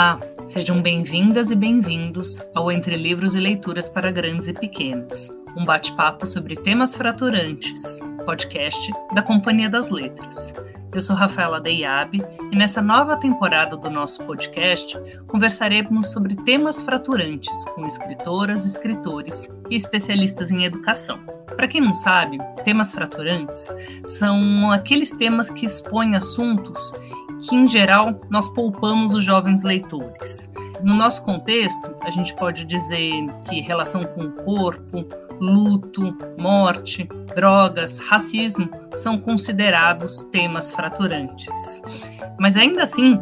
Olá, sejam bem-vindas e bem-vindos ao Entre Livros e Leituras para Grandes e Pequenos, um bate-papo sobre temas fraturantes, podcast da Companhia das Letras. Eu sou Rafaela Deiabe e nessa nova temporada do nosso podcast conversaremos sobre temas fraturantes com escritoras, escritores e especialistas em educação. Para quem não sabe, temas fraturantes são aqueles temas que expõem assuntos que, em geral, nós poupamos os jovens leitores. No nosso contexto, a gente pode dizer que relação com o corpo, luto, morte, drogas, racismo são considerados temas fraturantes. Mas ainda assim,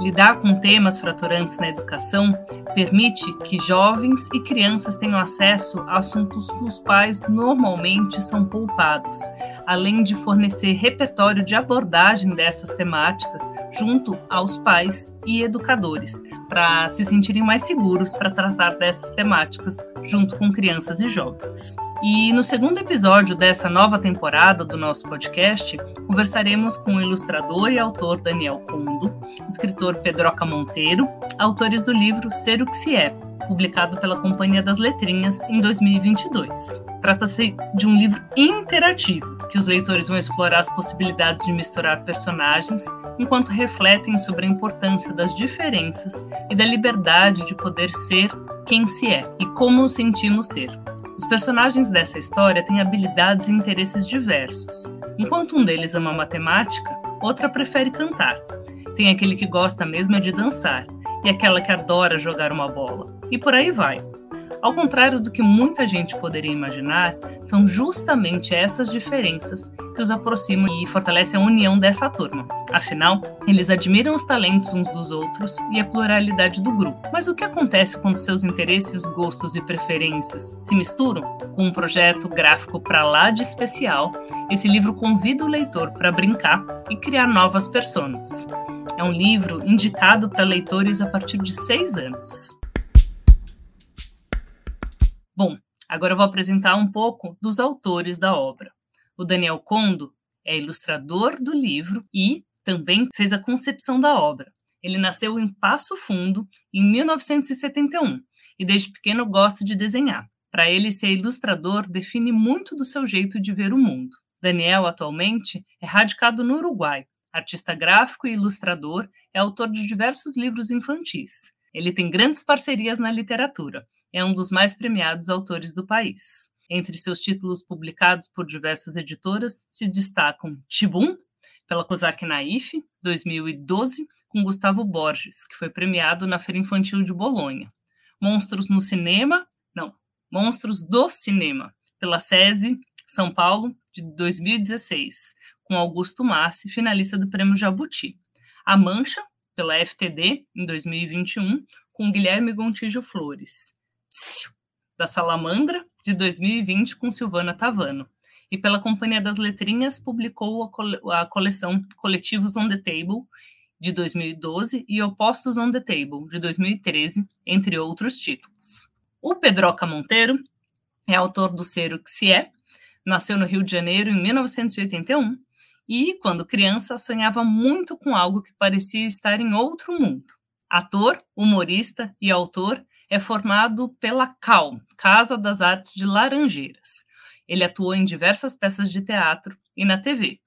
lidar com temas fraturantes na educação permite que jovens e crianças tenham acesso a assuntos dos quais normalmente são poupados, além de fornecer repertório de abordagem dessas temáticas junto aos pais e educadores, para se sentirem mais seguros para tratar dessas temáticas junto com crianças e jovens. E no segundo episódio dessa nova temporada do nosso podcast, conversaremos com o ilustrador e autor Daniel Condo, escritor Pedroca Monteiro, autores do livro Ser o que se é, publicado pela Companhia das Letrinhas em 2022. Trata-se de um livro interativo, que os leitores vão explorar as possibilidades de misturar personagens enquanto refletem sobre a importância das diferenças e da liberdade de poder ser quem se é e como nos sentimos ser. Os personagens dessa história têm habilidades e interesses diversos. Enquanto um deles ama matemática, outra prefere cantar. Tem aquele que gosta mesmo é de dançar e aquela que adora jogar uma bola. E por aí vai. Ao contrário do que muita gente poderia imaginar, são justamente essas diferenças que os aproximam e fortalecem a união dessa turma. Afinal, eles admiram os talentos uns dos outros e a pluralidade do grupo. Mas o que acontece quando seus interesses, gostos e preferências se misturam? Com um projeto gráfico para lá de especial, esse livro convida o leitor para brincar e criar novas personas. É um livro indicado para leitores a partir de seis anos. Bom, agora vou apresentar um pouco dos autores da obra. O Daniel Condo é ilustrador do livro e também fez a concepção da obra. Ele nasceu em Passo Fundo em 1971 e desde pequeno gosta de desenhar. Para ele, ser ilustrador define muito do seu jeito de ver o mundo. Daniel, atualmente, é radicado no Uruguai. Artista gráfico e ilustrador, é autor de diversos livros infantis. Ele tem grandes parcerias na literatura, é um dos mais premiados autores do país. Entre seus títulos publicados por diversas editoras se destacam Tibum, pela Kozak Naif, 2012, com Gustavo Borges, que foi premiado na Feira Infantil de Bolonha. Monstros no Cinema, não, Monstros do Cinema, pela SESI, São Paulo, de 2016, com Augusto Massi, finalista do Prêmio Jabuti. A Mancha, pela FTD, em 2021, com Guilherme Gontijo Flores da Salamandra, de 2020, com Silvana Tavano. E pela Companhia das Letrinhas, publicou a, cole a coleção Coletivos on the Table, de 2012, e Opostos on the Table, de 2013, entre outros títulos. O Pedroca Monteiro é autor do Ser o que se é, nasceu no Rio de Janeiro em 1981 e, quando criança, sonhava muito com algo que parecia estar em outro mundo. Ator, humorista e autor, é formado pela CAL, Casa das Artes de Laranjeiras. Ele atuou em diversas peças de teatro e na TV.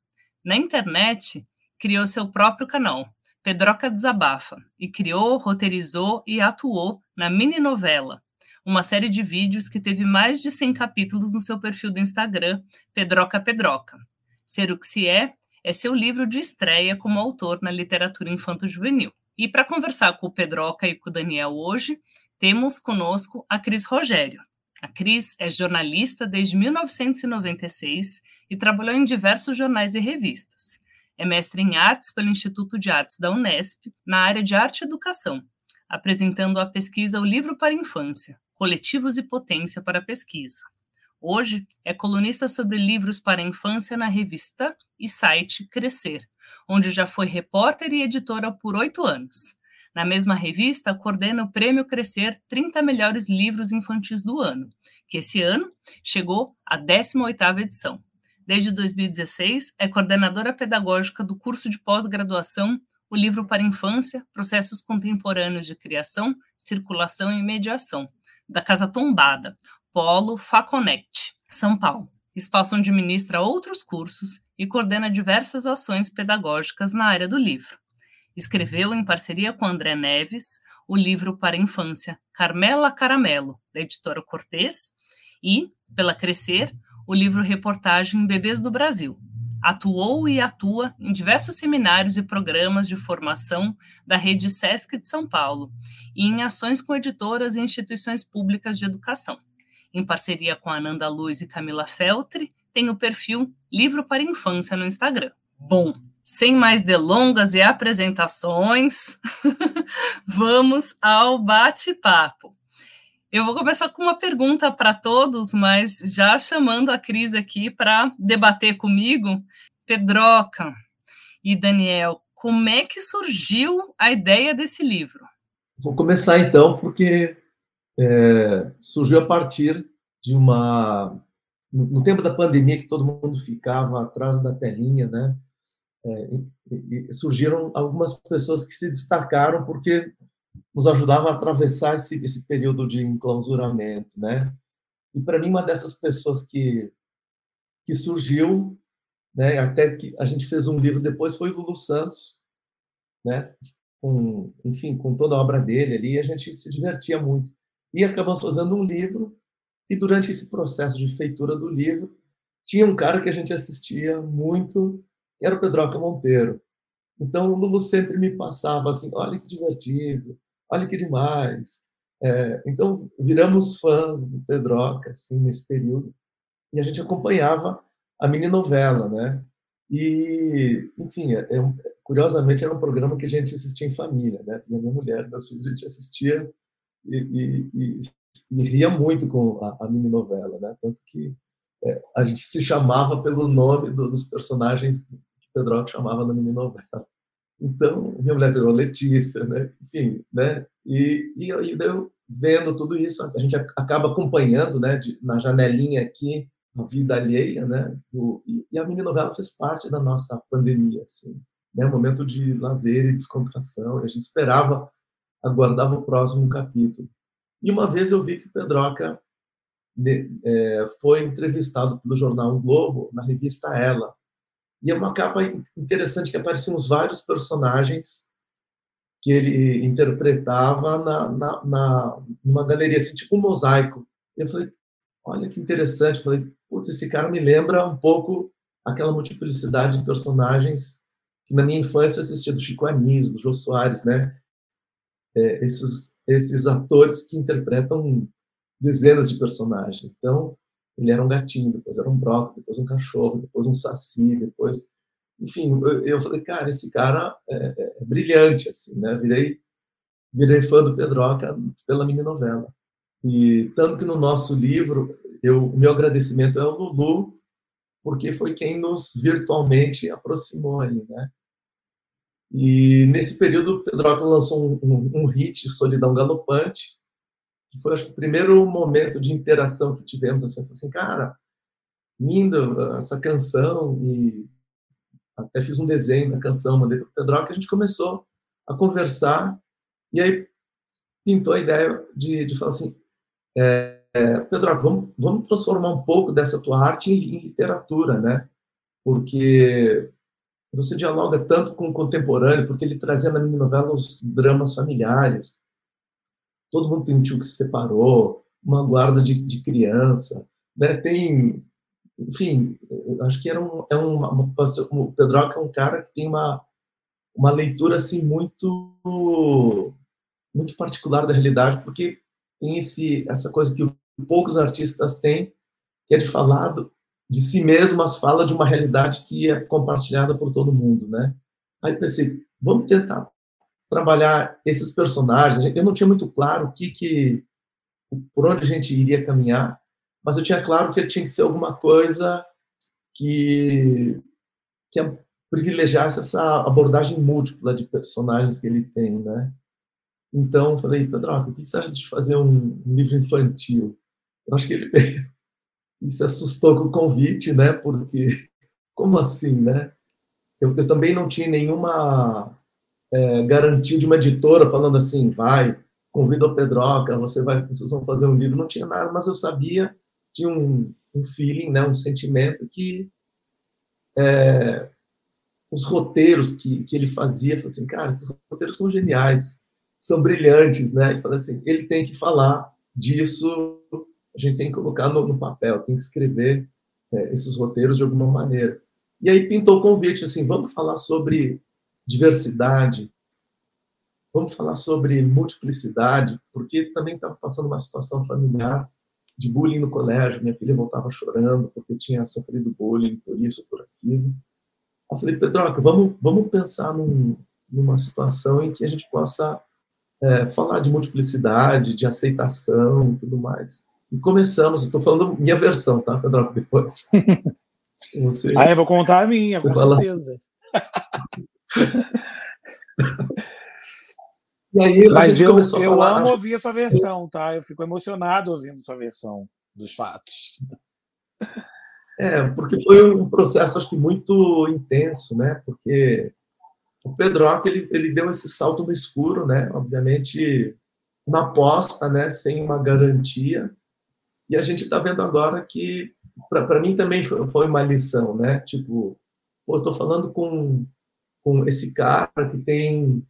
Na internet, criou seu próprio canal, Pedroca Desabafa, e criou, roteirizou e atuou na mini novela, uma série de vídeos que teve mais de 100 capítulos no seu perfil do Instagram, Pedroca Pedroca. Ser o que se é é seu livro de estreia como autor na literatura infanto-juvenil. E para conversar com o Pedroca e com o Daniel hoje, temos conosco a Cris Rogério. A Cris é jornalista desde 1996 e trabalhou em diversos jornais e revistas. É mestre em artes pelo Instituto de Artes da Unesp, na área de arte e educação, apresentando a pesquisa O Livro para a Infância, Coletivos e Potência para a Pesquisa. Hoje é colunista sobre livros para a infância na revista e site Crescer, onde já foi repórter e editora por oito anos. Na mesma revista, coordena o Prêmio Crescer 30 Melhores Livros Infantis do Ano, que esse ano chegou à 18ª edição. Desde 2016, é coordenadora pedagógica do curso de pós-graduação o livro para infância, Processos Contemporâneos de Criação, Circulação e Mediação, da Casa Tombada, Polo Faconect, São Paulo. Espaço onde ministra outros cursos e coordena diversas ações pedagógicas na área do livro. Escreveu, em parceria com André Neves, o livro para infância Carmela Caramelo, da editora Cortês, e, pela Crescer, o livro reportagem Bebês do Brasil, Atuou e atua em diversos seminários e programas de formação da rede SESC de São Paulo e em ações com editoras e instituições públicas de educação. Em parceria com Ananda Luz e Camila Feltri, tem o perfil Livro para Infância no Instagram. Bom, sem mais delongas e apresentações, vamos ao bate-papo. Eu vou começar com uma pergunta para todos, mas já chamando a Cris aqui para debater comigo. Pedroca e Daniel, como é que surgiu a ideia desse livro? Vou começar então, porque é, surgiu a partir de uma. No tempo da pandemia, que todo mundo ficava atrás da telinha, né? É, surgiram algumas pessoas que se destacaram porque nos ajudavam a atravessar esse, esse período de enclausuramento, né? E para mim uma dessas pessoas que que surgiu, né? Até que a gente fez um livro depois foi Lulu Santos, né? Com, enfim, com toda a obra dele ali, a gente se divertia muito. E acabamos fazendo um livro e durante esse processo de feitura do livro tinha um cara que a gente assistia muito, que era o Pedroca Monteiro. Então o Lulu sempre me passava assim, olha que divertido, olha que demais. É, então, viramos fãs do Pedroca, assim, nesse período, e a gente acompanhava a mini novela, né? E, enfim, é, é, curiosamente era um programa que a gente assistia em família, né? Minha mulher, meus filhos, a gente assistia e, e, e, e ria muito com a, a mini novela, né? Tanto que é, a gente se chamava pelo nome do, dos personagens que Pedroca chamava na mini novela. Então, minha mulher virou Letícia, né? Enfim, né? E, e, e eu vendo tudo isso, a gente acaba acompanhando, né? De, na janelinha aqui, a vida alheia, né? Do, e, e, a mini novela fez parte da nossa pandemia, assim, né? Um momento de lazer e descontração. E a gente esperava, aguardava o próximo capítulo. E uma vez eu vi que o Pedroca é, foi entrevistado pelo jornal o Globo na revista Ela e é uma capa interessante que apareciam os vários personagens que ele interpretava na, na, na numa galeria, assim, tipo um mosaico. E eu falei, olha que interessante. Eu falei, putz, esse cara me lembra um pouco aquela multiplicidade de personagens que na minha infância eu assistia do Chico Anísio, do Jô Soares, né? É, esses, esses atores que interpretam dezenas de personagens. Então, ele era um gatinho, depois era um brócolis, depois um cachorro, depois um saci, depois... Enfim, eu, eu falei, cara, esse cara é, é, é, brilhante, assim, né? Virei, virei fã do Pedroca pela minha novela. E tanto que no nosso livro, eu, o meu agradecimento é ao Lulu, porque foi quem nos virtualmente aproximou aí, né? E nesse período, o Pedroca lançou um, um, um hit, Solidão Galopante, que foi acho o primeiro momento de interação que tivemos assim, assim, cara, linda essa canção e até fiz um desenho da canção, mandei para o Pedro, que a gente começou a conversar e aí pintou a ideia de, de falar assim, é, é, Pedro, vamos, vamos transformar um pouco dessa tua arte em, em literatura, né? Porque você dialoga tanto com o contemporâneo, porque ele trazia na minha novela os dramas familiares, todo mundo tem um tio que se separou, uma guarda de, de criança, né? Tem, enfim, acho que era um, é uma, uma, o Pedroca é um cara que tem uma uma leitura assim muito muito particular da realidade, porque tem esse essa coisa que poucos artistas têm, que é de falar de si mesmo, mas fala de uma realidade que é compartilhada por todo mundo, né? Aí pensei, vamos tentar trabalhar esses personagens. Eu não tinha muito claro o que, que por onde a gente iria caminhar, mas eu tinha claro que tinha que ser alguma coisa que que privilegiasse essa abordagem múltipla de personagens que ele tem, né? Então, falei, Pedro, o que você acha de fazer um, livro infantil? Eu acho que ele se assustou com o convite, né? Porque, como assim, né? Eu, eu também não tinha nenhuma é, garantia de uma editora falando assim, vai, convida o Pedroca, você vai, vocês vão fazer um livro. Não tinha nada, mas eu sabia, tinha um, um feeling, né, um sentimento que é, os roteiros que, que ele fazia, falei assim, cara, esses roteiros são geniais, são brilhantes, né? E falei assim, ele tem que falar disso, a gente tem que colocar no, no papel, tem que escrever é, esses roteiros de alguma maneira. E aí pintou o convite, assim, vamos falar sobre diversidade, vamos falar sobre multiplicidade, porque também estava passando uma situação familiar de bullying no colégio, minha filha voltava chorando porque tinha sofrido bullying por isso, por aquilo. Eu falei, Pedroca, vamos, vamos pensar num, numa situação em que a gente possa é, falar de multiplicidade, de aceitação e tudo mais. E começamos, estou falando minha versão, tá, Pedroca, depois. Você... Ah, eu vou contar a minha, com certeza. aí, Mas eu, eu amo ouvir a sua versão, tá? Eu fico emocionado ouvindo sua versão dos fatos. É, porque foi um processo, acho que, muito intenso, né? Porque o Pedro ele, ele deu esse salto no escuro, né? Obviamente, uma aposta, né? Sem uma garantia. E a gente está vendo agora que para mim também foi uma lição, né? Tipo, pô, eu tô falando com, com esse cara que tem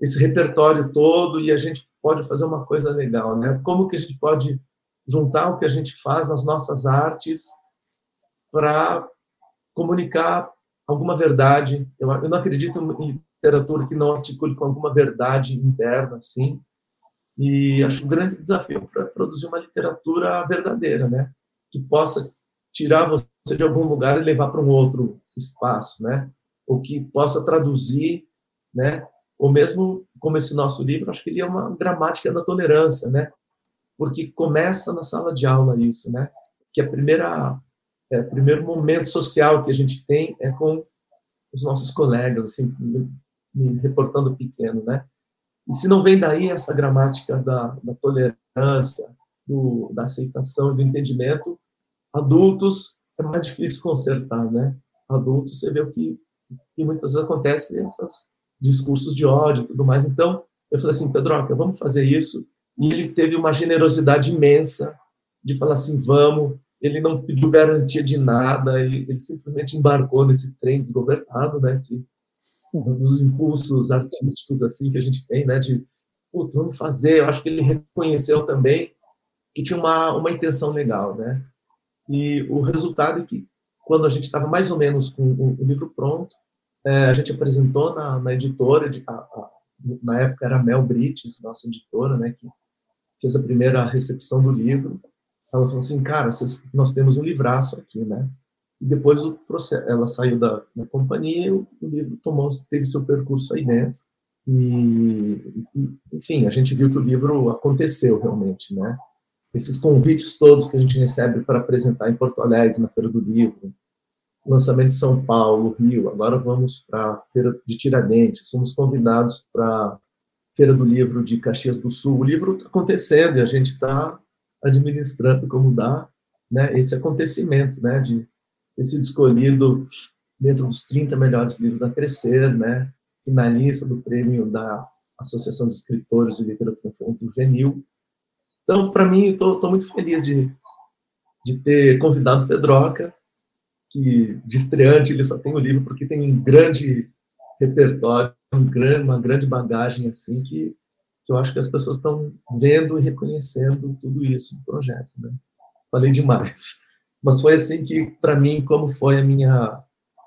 esse repertório todo e a gente pode fazer uma coisa legal, né? Como que a gente pode juntar o que a gente faz nas nossas artes para comunicar alguma verdade? Eu, eu não acredito em literatura que não articule com alguma verdade interna, assim. E acho um grande desafio para produzir uma literatura verdadeira, né? que possa tirar você de algum lugar e levar para um outro espaço, né? Ou que possa traduzir, né? Ou mesmo como esse nosso livro, acho que ele é uma gramática da tolerância, né? Porque começa na sala de aula isso, né? Que a primeira é, primeiro momento social que a gente tem é com os nossos colegas, assim, me, reportando pequeno, né? E se não vem daí essa gramática da, da tolerância, do, da aceitação do entendimento, Adultos é mais difícil consertar, né? Adultos, você vê o que, que muitas vezes acontece, esses discursos de ódio e tudo mais. Então, eu falei assim, Pedroca, vamos fazer isso. E ele teve uma generosidade imensa de falar assim, vamos. Ele não pediu garantia de nada, ele, ele simplesmente embarcou nesse trem desgovernado, né? Que, um dos impulsos artísticos assim que a gente tem, né? De, putz, vamos fazer. Eu acho que ele reconheceu também que tinha uma, uma intenção legal, né? E o resultado é que, quando a gente estava mais ou menos com o livro pronto, é, a gente apresentou na, na editora, de, a, a, na época era Mel Brites, nossa editora, né, que fez a primeira recepção do livro. Ela falou assim, cara, nós temos um livraço aqui, né? E depois o processo, ela saiu da, da companhia e o, o livro tomou, teve seu percurso aí dentro. E, enfim, a gente viu que o livro aconteceu realmente, né? esses convites todos que a gente recebe para apresentar em Porto Alegre, na Feira do Livro, lançamento de São Paulo, Rio, agora vamos para a Feira de Tiradentes, somos convidados para Feira do Livro de Caxias do Sul. O livro está acontecendo e a gente está administrando como dá né, esse acontecimento, né, de ter sido escolhido dentro dos 30 melhores livros da Crescer, né, finalista do prêmio da Associação de Escritores de Literatura Infantil Juvenil, então, para mim, estou muito feliz de, de ter convidado Pedroca, que de estreante ele só tem o livro porque tem um grande repertório, um grande, uma grande bagagem assim que, que eu acho que as pessoas estão vendo e reconhecendo tudo isso no projeto. Né? Falei demais, mas foi assim que para mim como foi a minha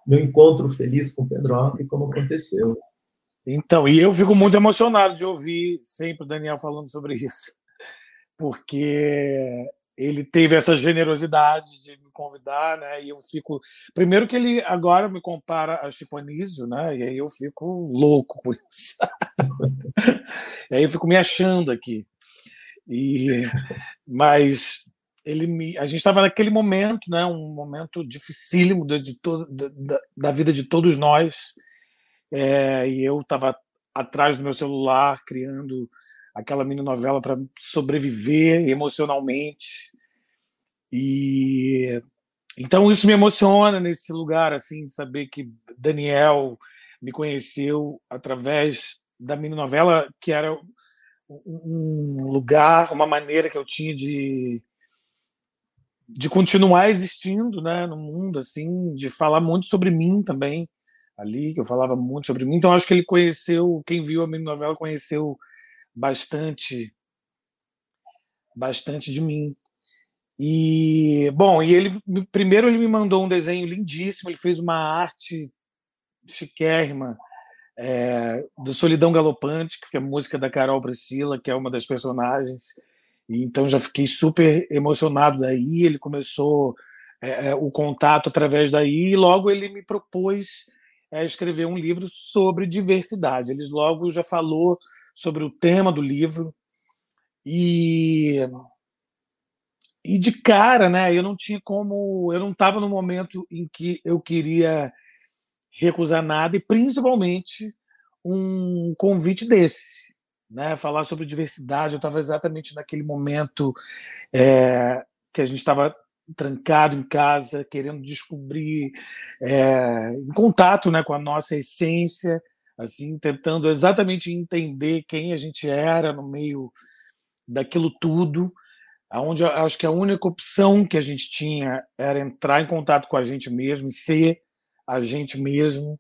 meu encontro feliz com o Pedroca e como aconteceu. Então, e eu fico muito emocionado de ouvir sempre o Daniel falando sobre isso porque ele teve essa generosidade de convidar, né? E eu fico. Primeiro que ele agora me compara a Chico Anísio, né? E aí eu fico louco com isso. e aí eu fico me achando aqui. E, mas ele me, a gente estava naquele momento, né? Um momento dificílimo de, de to, da, da vida de todos nós. É, e eu estava atrás do meu celular criando aquela mini novela para sobreviver emocionalmente. E então isso me emociona nesse lugar assim, de saber que Daniel me conheceu através da mini novela, que era um lugar, uma maneira que eu tinha de de continuar existindo, né, no mundo assim, de falar muito sobre mim também ali, que eu falava muito sobre mim. Então acho que ele conheceu, quem viu a mini novela conheceu bastante bastante de mim. E bom, e ele primeiro ele me mandou um desenho lindíssimo, ele fez uma arte chiquérrima é, do Solidão Galopante, que é a música da Carol Priscila, que é uma das personagens. E, então já fiquei super emocionado daí. Ele começou é, é o contato através daí e logo ele me propôs é, escrever um livro sobre diversidade. Ele logo já falou sobre o tema do livro e e de cara, né? Eu não tinha como, eu não estava no momento em que eu queria recusar nada e principalmente um convite desse, né? Falar sobre diversidade. Eu estava exatamente naquele momento é, que a gente estava trancado em casa, querendo descobrir, é, em contato, né, com a nossa essência, assim, tentando exatamente entender quem a gente era no meio daquilo tudo aonde acho que a única opção que a gente tinha era entrar em contato com a gente mesmo, ser a gente mesmo.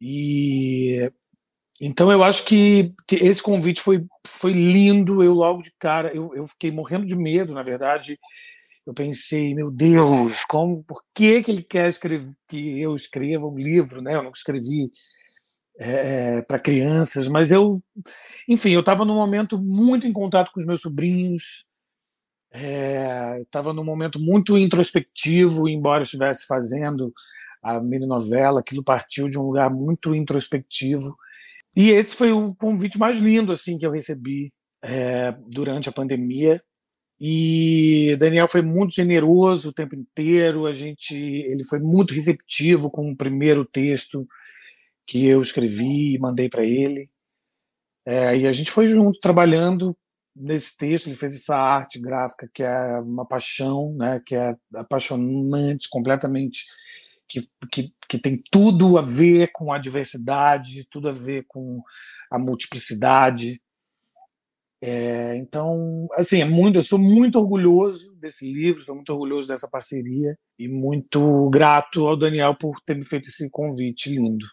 E então eu acho que, que esse convite foi, foi lindo. Eu logo de cara, eu, eu fiquei morrendo de medo, na verdade. Eu pensei, meu Deus, como, por que, que ele quer escrever, que eu escreva um livro, né? Eu não escrevi é para crianças, mas eu, enfim, eu estava num momento muito em contato com os meus sobrinhos, estava é, num momento muito introspectivo, embora estivesse fazendo a mini novela, aquilo partiu de um lugar muito introspectivo. E esse foi o convite mais lindo assim que eu recebi é, durante a pandemia. E Daniel foi muito generoso o tempo inteiro. A gente, ele foi muito receptivo com o primeiro texto que eu escrevi e mandei para ele. É, e a gente foi junto trabalhando nesse texto. Ele fez essa arte gráfica que é uma paixão, né? Que é apaixonante, completamente que, que, que tem tudo a ver com a diversidade, tudo a ver com a multiplicidade. É, então, assim, é muito, eu sou muito orgulhoso desse livro, sou muito orgulhoso dessa parceria e muito grato ao Daniel por ter me feito esse convite lindo.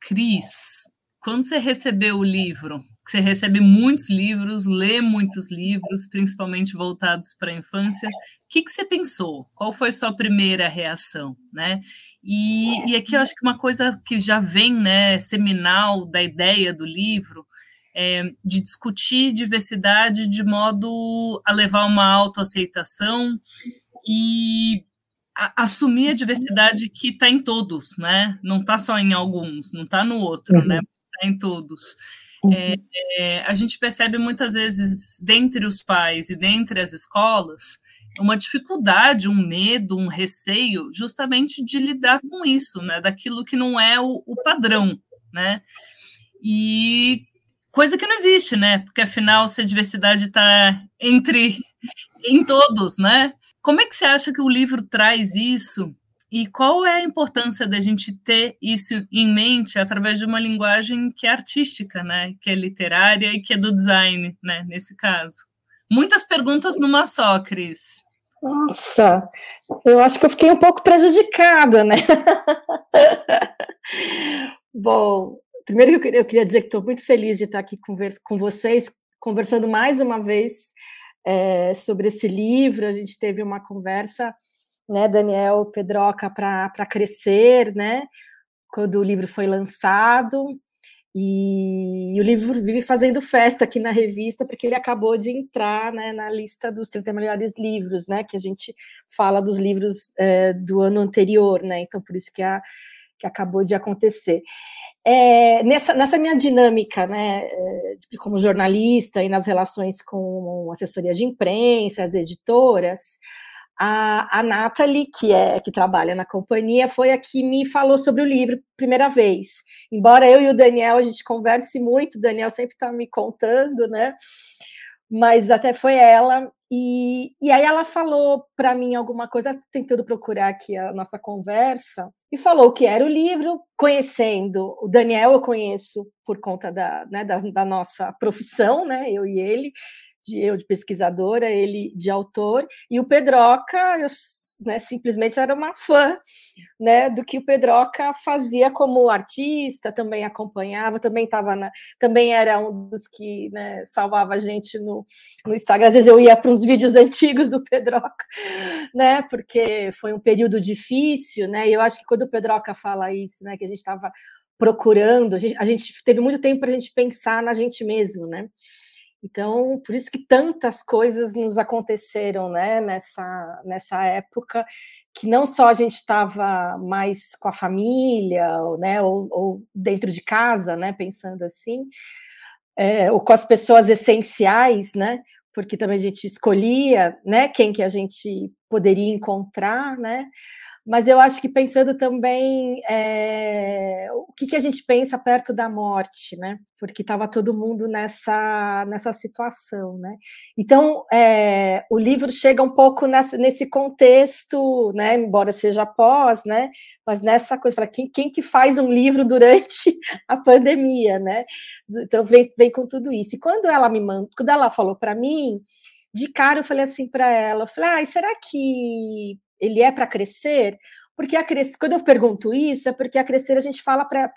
Cris, quando você recebeu o livro, você recebe muitos livros, lê muitos livros, principalmente voltados para a infância. O que, que você pensou? Qual foi sua primeira reação, né? E, e aqui eu acho que uma coisa que já vem, né, seminal da ideia do livro, é de discutir diversidade de modo a levar uma autoaceitação e a, assumir a diversidade que está em todos, né? Não está só em alguns, não está no outro, né? uhum. né? Está em todos. É, é, a gente percebe muitas vezes, dentre os pais e dentre as escolas, uma dificuldade, um medo, um receio, justamente de lidar com isso, né? Daquilo que não é o, o padrão, né? E coisa que não existe, né? Porque afinal, se a diversidade está entre em todos, né? Como é que você acha que o livro traz isso e qual é a importância da gente ter isso em mente através de uma linguagem que é artística, né? Que é literária e que é do design, né? Nesse caso. Muitas perguntas numa só, Cris. Nossa, eu acho que eu fiquei um pouco prejudicada, né? Bom, primeiro queria, eu queria dizer que estou muito feliz de estar aqui com vocês, conversando mais uma vez é, sobre esse livro. A gente teve uma conversa né, Daniel Pedroca para crescer, né? Quando o livro foi lançado. E, e, o livro vive fazendo festa aqui na revista, porque ele acabou de entrar né, na lista dos 30 melhores livros, né? Que a gente fala dos livros é, do ano anterior, né? Então, por isso que, a, que acabou de acontecer. É, nessa, nessa minha dinâmica, né, é, como jornalista e nas relações com assessoria de imprensa, as editoras, a, a Nathalie, que é que trabalha na companhia, foi a que me falou sobre o livro primeira vez. Embora eu e o Daniel a gente converse muito, o Daniel sempre está me contando, né? Mas até foi ela e, e aí ela falou para mim alguma coisa, tentando procurar aqui a nossa conversa, e falou que era o livro, conhecendo o Daniel, eu conheço por conta da, né, da, da nossa profissão, né, eu e ele, de eu de pesquisadora, ele de autor, e o Pedroca, eu né, simplesmente era uma fã né, do que o Pedroca fazia como artista, também acompanhava, também estava também era um dos que né, salvava a gente no, no Instagram. Às vezes eu ia para uns vídeos antigos do Pedroca, né, porque foi um período difícil, né, e eu acho que quando o Pedroca fala isso, né, que a gente estava procurando, a gente, a gente teve muito tempo para a gente pensar na gente mesmo, né? Então, por isso que tantas coisas nos aconteceram né, nessa, nessa época, que não só a gente estava mais com a família, né, ou, ou, dentro de casa, né, pensando assim, é, ou com as pessoas essenciais, né, porque também a gente escolhia né, quem que a gente poderia encontrar, né, mas eu acho que pensando também é, o que, que a gente pensa perto da morte, né? Porque estava todo mundo nessa, nessa situação, né? Então, é, o livro chega um pouco nessa, nesse contexto, né? Embora seja pós, né? Mas nessa coisa, para quem, quem que faz um livro durante a pandemia, né? Então, vem, vem com tudo isso. E quando ela me mandou, quando ela falou para mim, de cara eu falei assim para ela, eu falei, ah, será que ele é para crescer? Porque a crescer, quando eu pergunto isso, é porque a crescer a gente fala para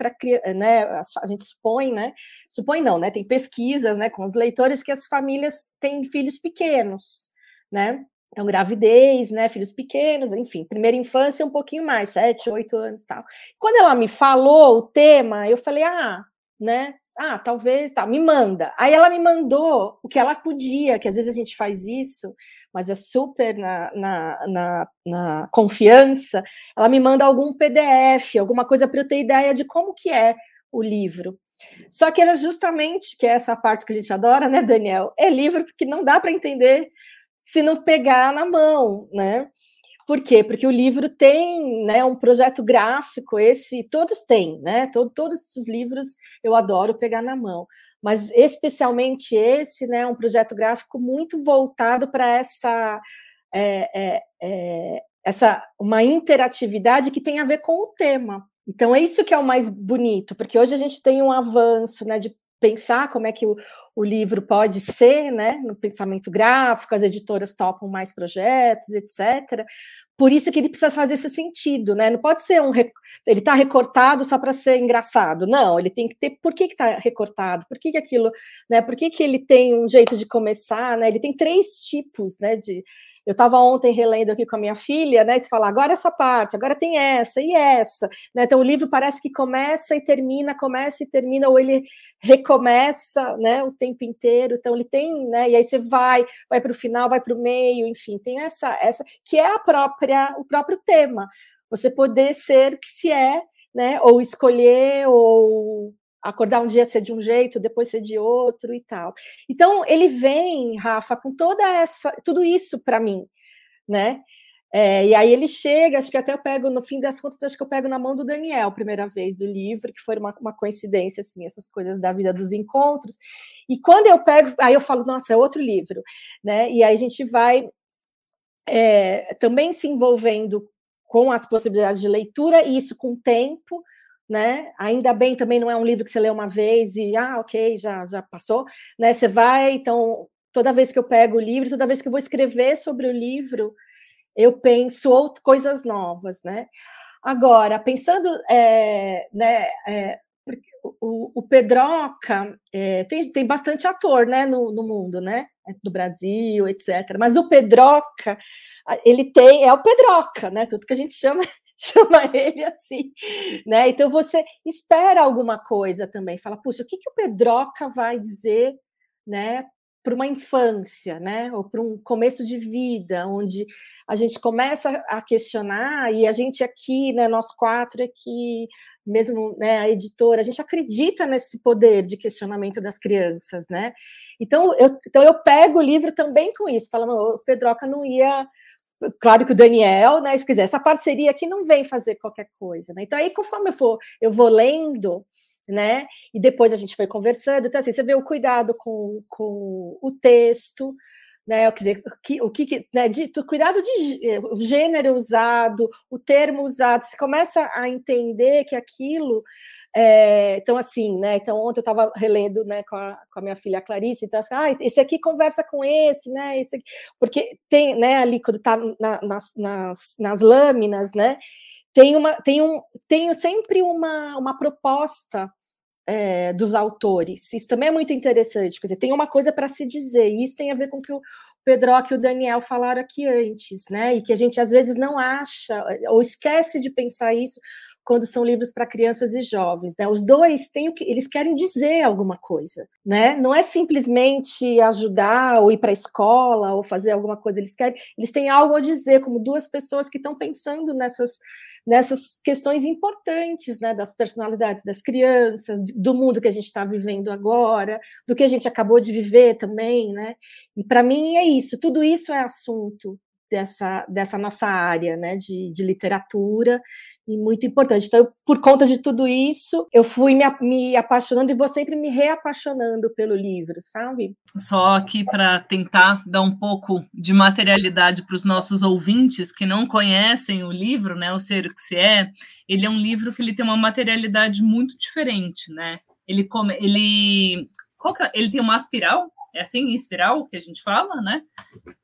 né, a gente supõe, né? Supõe não, né? Tem pesquisas, né, com os leitores que as famílias têm filhos pequenos, né? Então, gravidez, né, filhos pequenos, enfim, primeira infância um pouquinho mais, sete, oito anos tal. Quando ela me falou o tema, eu falei, ah, né, ah, talvez, tá, me manda. Aí ela me mandou o que ela podia, que às vezes a gente faz isso, mas é super na, na, na, na confiança. Ela me manda algum PDF, alguma coisa para eu ter ideia de como que é o livro. Só que era justamente, que é essa parte que a gente adora, né, Daniel? É livro porque não dá para entender se não pegar na mão, né? Por quê? Porque o livro tem né, um projeto gráfico, esse todos têm, né? Todo, todos os livros eu adoro pegar na mão, mas especialmente esse, né, um projeto gráfico muito voltado para essa é, é, é, essa uma interatividade que tem a ver com o tema. Então é isso que é o mais bonito, porque hoje a gente tem um avanço né, de pensar como é que o, o, livro pode ser, né, no pensamento gráfico, as editoras topam mais projetos, etc. Por isso que ele precisa fazer esse sentido, né? Não pode ser um ele está recortado só para ser engraçado. Não, ele tem que ter por que está recortado, por que, que aquilo, né? Por que, que ele tem um jeito de começar, né? Ele tem três tipos, né? De eu estava ontem relendo aqui com a minha filha, né? E você fala, agora essa parte, agora tem essa e essa, né? Então o livro parece que começa e termina, começa e termina, ou ele recomeça, né? O tempo inteiro. Então ele tem, né? E aí você vai, vai para o final, vai para o meio, enfim, tem essa, essa que é a própria, o próprio tema. Você poder ser que se é, né? Ou escolher, ou acordar um dia ser de um jeito, depois ser de outro e tal. Então ele vem, Rafa, com toda essa, tudo isso para mim, né? É, e aí ele chega, acho que até eu pego, no fim das contas, acho que eu pego na mão do Daniel, primeira vez, o livro, que foi uma, uma coincidência, assim, essas coisas da vida dos encontros. E quando eu pego, aí eu falo, nossa, é outro livro, né? E aí a gente vai é, também se envolvendo com as possibilidades de leitura, e isso com tempo, né? Ainda bem também não é um livro que você lê uma vez e ah, ok, já já passou, né? Você vai, então toda vez que eu pego o livro, toda vez que eu vou escrever sobre o livro, eu penso outras coisas novas, né? Agora, pensando, é, né? É, o, o Pedroca é, tem, tem bastante ator, né, no, no mundo, né, do Brasil, etc. Mas o Pedroca, ele tem, é o Pedroca, né? Tudo que a gente chama chama ele assim, né? Então você espera alguma coisa também, fala, puxa, o que, que o Pedroca vai dizer, né? Para uma infância, né? Ou para um começo de vida, onde a gente começa a questionar, e a gente aqui, né, nós quatro aqui, mesmo né, a editora, a gente acredita nesse poder de questionamento das crianças, né? Então eu, então eu pego o livro também com isso, falando, o Pedroca não ia Claro que o Daniel, né, se quiser, essa parceria aqui não vem fazer qualquer coisa, né? Então, aí, conforme eu for, eu vou lendo, né? E depois a gente foi conversando. Então, assim, você vê o cuidado com, com o texto, né? Quer dizer, o que, o que né, de, cuidado de eh, o gênero usado, o termo usado, você começa a entender que aquilo é, então, assim, né? Então, ontem eu estava relendo né, com, a, com a minha filha Clarice, então, assim, ah, esse aqui conversa com esse, né? Esse aqui, porque tem, né, ali quando está na, nas, nas, nas lâminas, né? Tem, uma, tem, um, tem sempre uma, uma proposta é, dos autores. Isso também é muito interessante. Quer dizer, tem uma coisa para se dizer, e isso tem a ver com o que o Pedroca e o Daniel falaram aqui antes, né? E que a gente às vezes não acha ou esquece de pensar isso quando são livros para crianças e jovens, né? Os dois têm o que eles querem dizer alguma coisa, né? Não é simplesmente ajudar ou ir para a escola ou fazer alguma coisa, eles querem, eles têm algo a dizer, como duas pessoas que estão pensando nessas nessas questões importantes, né, das personalidades das crianças, do mundo que a gente está vivendo agora, do que a gente acabou de viver também, né? E para mim é isso, tudo isso é assunto dessa, dessa nossa área né, de, de literatura e muito importante. Então, por conta de tudo isso, eu fui me, me apaixonando e vou sempre me reapaixonando pelo livro, sabe? Só aqui para tentar dar um pouco de materialidade para os nossos ouvintes que não conhecem o livro, né, O Ser o que se é, ele é um livro que ele tem uma materialidade muito diferente, né? Ele come, ele é, ele tem uma espiral é assim, em espiral que a gente fala, né?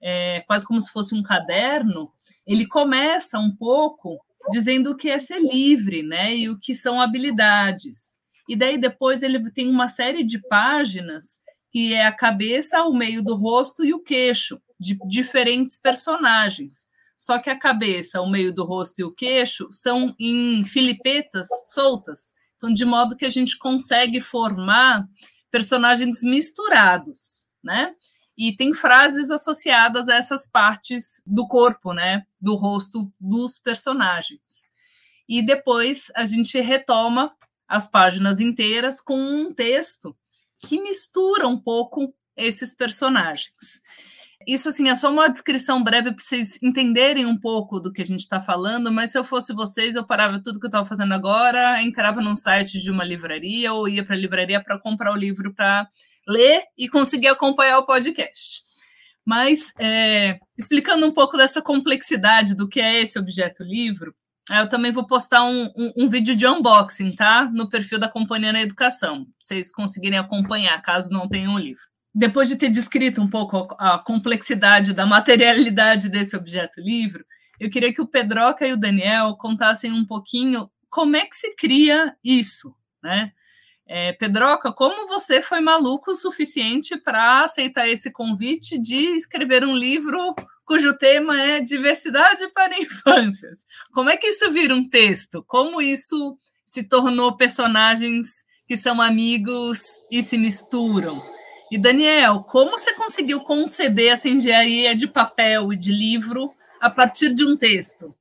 É, quase como se fosse um caderno. Ele começa um pouco dizendo o que é ser livre, né? E o que são habilidades. E daí depois ele tem uma série de páginas que é a cabeça, o meio do rosto e o queixo de diferentes personagens. Só que a cabeça, o meio do rosto e o queixo são em filipetas soltas. Então, de modo que a gente consegue formar personagens misturados, né? E tem frases associadas a essas partes do corpo, né? Do rosto dos personagens. E depois a gente retoma as páginas inteiras com um texto que mistura um pouco esses personagens. Isso, assim, é só uma descrição breve para vocês entenderem um pouco do que a gente está falando, mas se eu fosse vocês, eu parava tudo que eu estava fazendo agora, entrava num site de uma livraria ou ia para a livraria para comprar o livro para ler e conseguir acompanhar o podcast. Mas, é, explicando um pouco dessa complexidade do que é esse objeto livro, eu também vou postar um, um, um, vídeo de unboxing, tá? No perfil da Companhia na Educação, pra vocês conseguirem acompanhar, caso não tenham o livro depois de ter descrito um pouco a complexidade da materialidade desse objeto livro, eu queria que o Pedroca e o Daniel contassem um pouquinho como é que se cria isso, né? É, Pedroca, como você foi maluco o suficiente para aceitar esse convite de escrever um livro cujo tema é diversidade para infâncias? Como é que isso vira um texto? Como isso se tornou personagens que são amigos e se misturam? E Daniel, como você conseguiu conceber essa engenharia de papel e de livro a partir de um texto?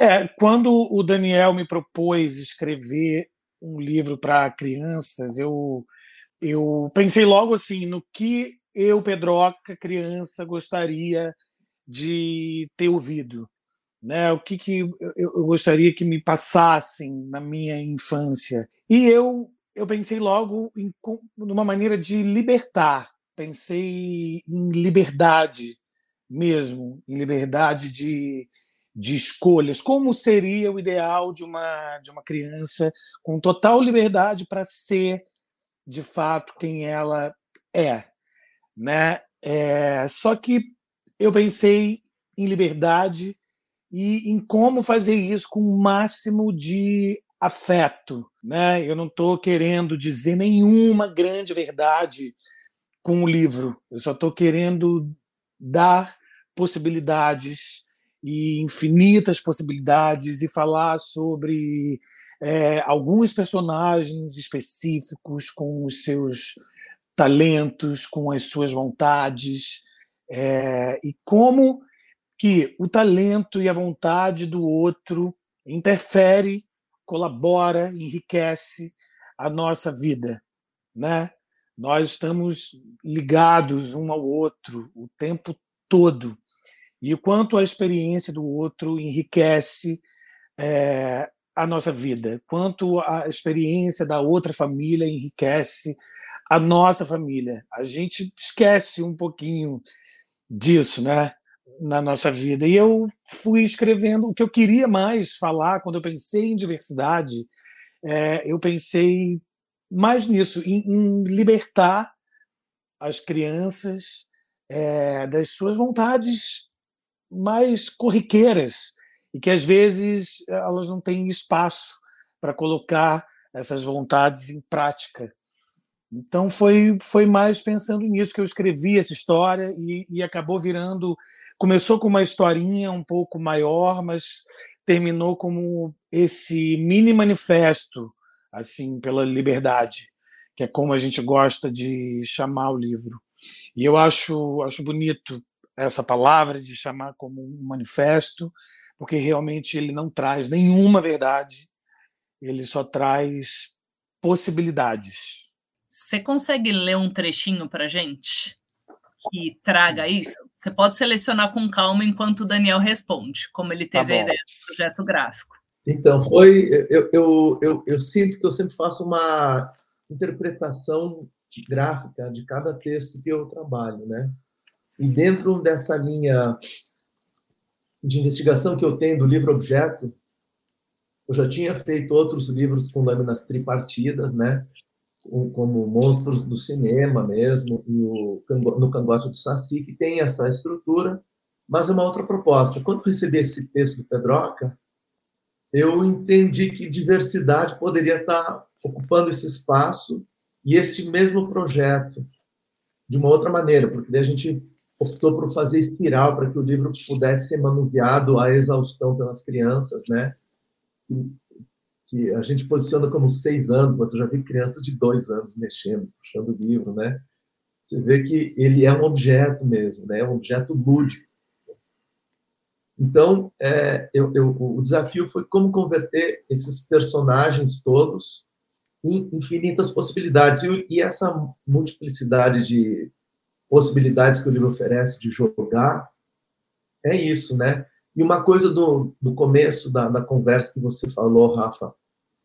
É, quando o Daniel me propôs escrever um livro para crianças, eu eu pensei logo assim no que eu, Pedroca, criança, gostaria de ter ouvido, né? O que que eu, eu gostaria que me passassem na minha infância. E eu eu pensei logo em numa maneira de libertar, pensei em liberdade mesmo, em liberdade de, de escolhas. Como seria o ideal de uma, de uma criança com total liberdade para ser, de fato, quem ela é? Né? É, só que eu pensei em liberdade e em como fazer isso com o máximo de afeto. Né? Eu não estou querendo dizer nenhuma grande verdade com o livro, eu só estou querendo dar possibilidades e infinitas possibilidades e falar sobre é, alguns personagens específicos com os seus talentos, com as suas vontades é, e como que o talento e a vontade do outro interfere colabora, enriquece a nossa vida, né? Nós estamos ligados um ao outro o tempo todo e o quanto a experiência do outro enriquece é, a nossa vida, quanto a experiência da outra família enriquece a nossa família. A gente esquece um pouquinho disso, né? Na nossa vida. E eu fui escrevendo o que eu queria mais falar quando eu pensei em diversidade. É, eu pensei mais nisso, em, em libertar as crianças é, das suas vontades mais corriqueiras e que às vezes elas não têm espaço para colocar essas vontades em prática. Então foi foi mais pensando nisso que eu escrevi essa história e, e acabou virando começou com uma historinha um pouco maior, mas terminou como esse mini manifesto assim pela liberdade, que é como a gente gosta de chamar o livro. E eu acho acho bonito essa palavra de chamar como um manifesto, porque realmente ele não traz nenhuma verdade, ele só traz possibilidades você consegue ler um trechinho para gente que traga isso? Você pode selecionar com calma enquanto o Daniel responde, como ele teve tá a ideia do projeto gráfico. Então, foi. Eu, eu, eu, eu, sinto que eu sempre faço uma interpretação gráfica de cada texto que eu trabalho, né? E dentro dessa linha de investigação que eu tenho do livro objeto, eu já tinha feito outros livros com lâminas tripartidas, né? Como Monstros do Cinema mesmo, e o, no Cangote do Saci, que tem essa estrutura, mas é uma outra proposta. Quando recebi esse texto do Pedroca, eu entendi que diversidade poderia estar ocupando esse espaço e este mesmo projeto de uma outra maneira, porque daí a gente optou por fazer espiral para que o livro pudesse ser manuseado à exaustão pelas crianças, né? Que a gente posiciona como seis anos, mas eu já vi crianças de dois anos mexendo, puxando o livro, né? Você vê que ele é um objeto mesmo, né? É um objeto lúdico. Então, é, eu, eu, o desafio foi como converter esses personagens todos em infinitas possibilidades. E, e essa multiplicidade de possibilidades que o livro oferece de jogar é isso, né? E uma coisa do, do começo da, da conversa que você falou, Rafa,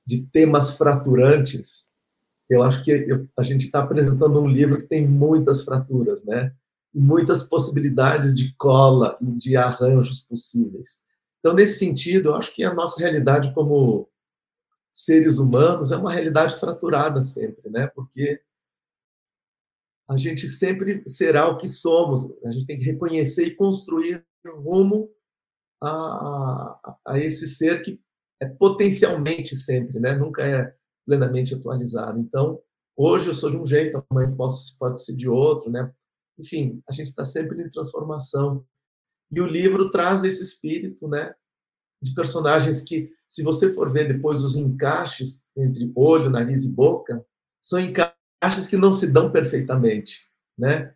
de temas fraturantes, eu acho que eu, a gente está apresentando um livro que tem muitas fraturas, né? Muitas possibilidades de cola e de arranjos possíveis. Então, nesse sentido, eu acho que a nossa realidade como seres humanos é uma realidade fraturada sempre, né? Porque a gente sempre será o que somos. A gente tem que reconhecer e construir rumo a, a, a esse ser que é potencialmente sempre, né? Nunca é plenamente atualizado. Então, hoje eu sou de um jeito, amanhã posso, pode ser de outro, né? Enfim, a gente está sempre em transformação. E o livro traz esse espírito, né? De personagens que, se você for ver depois os encaixes entre olho, nariz e boca, são encaixes que não se dão perfeitamente, né?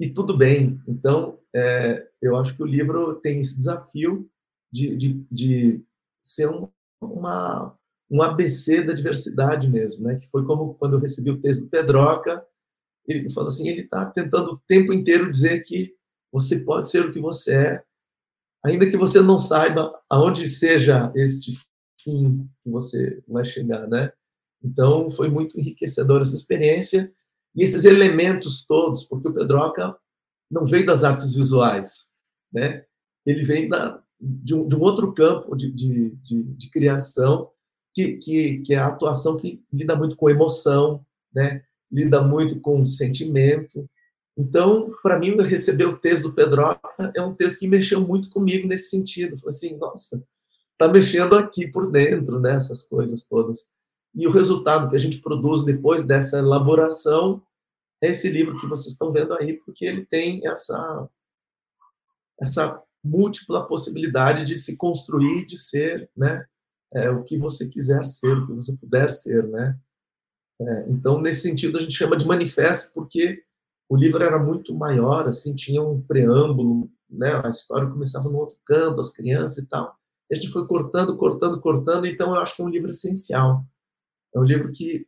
E tudo bem. Então, é, eu acho que o livro tem esse desafio de, de, de ser um, uma, um ABC da diversidade mesmo, né? Que foi como quando eu recebi o texto do Pedroca, ele falou assim, ele está tentando o tempo inteiro dizer que você pode ser o que você é, ainda que você não saiba aonde seja este fim que você vai chegar, né? Então, foi muito enriquecedora essa experiência e esses elementos todos, porque o Pedroca não veio das artes visuais, né? Ele vem da, de um, de um outro campo de, de, de, de criação, que, que, que, é a atuação que lida muito com emoção, né? lida muito com sentimento. Então, para mim, receber o texto do Pedroca é um texto que mexeu muito comigo nesse sentido. Falei assim, nossa, está mexendo aqui por dentro, né? coisas todas. E o resultado que a gente produz depois dessa elaboração é esse livro que vocês estão vendo aí, porque ele tem essa, essa múltipla possibilidade de se construir, de ser, né, é, o que você quiser ser, o que você puder ser, né. É, então, nesse sentido, a gente chama de manifesto porque o livro era muito maior, assim, tinha um preâmbulo, né, a história começava no outro canto, as crianças e tal. A gente foi cortando, cortando, cortando, então eu acho que é um livro essencial. É um livro que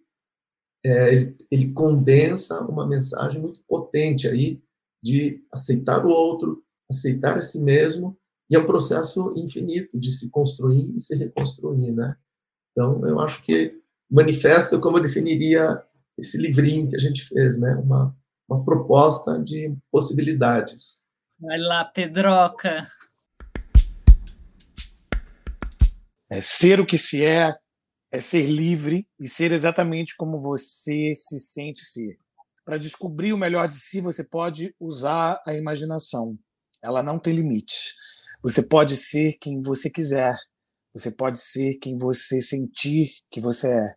é, ele, ele condensa uma mensagem muito potente aí de aceitar o outro, aceitar a si mesmo, e é um processo infinito de se construir e se reconstruir, né? Então, eu acho que manifesto, como eu definiria esse livrinho que a gente fez, né? Uma, uma proposta de possibilidades. Vai lá, Pedroca. É, ser o que se é, é ser livre e ser exatamente como você se sente ser. Para descobrir o melhor de si, você pode usar a imaginação. Ela não tem limite. Você pode ser quem você quiser. Você pode ser quem você sentir que você é.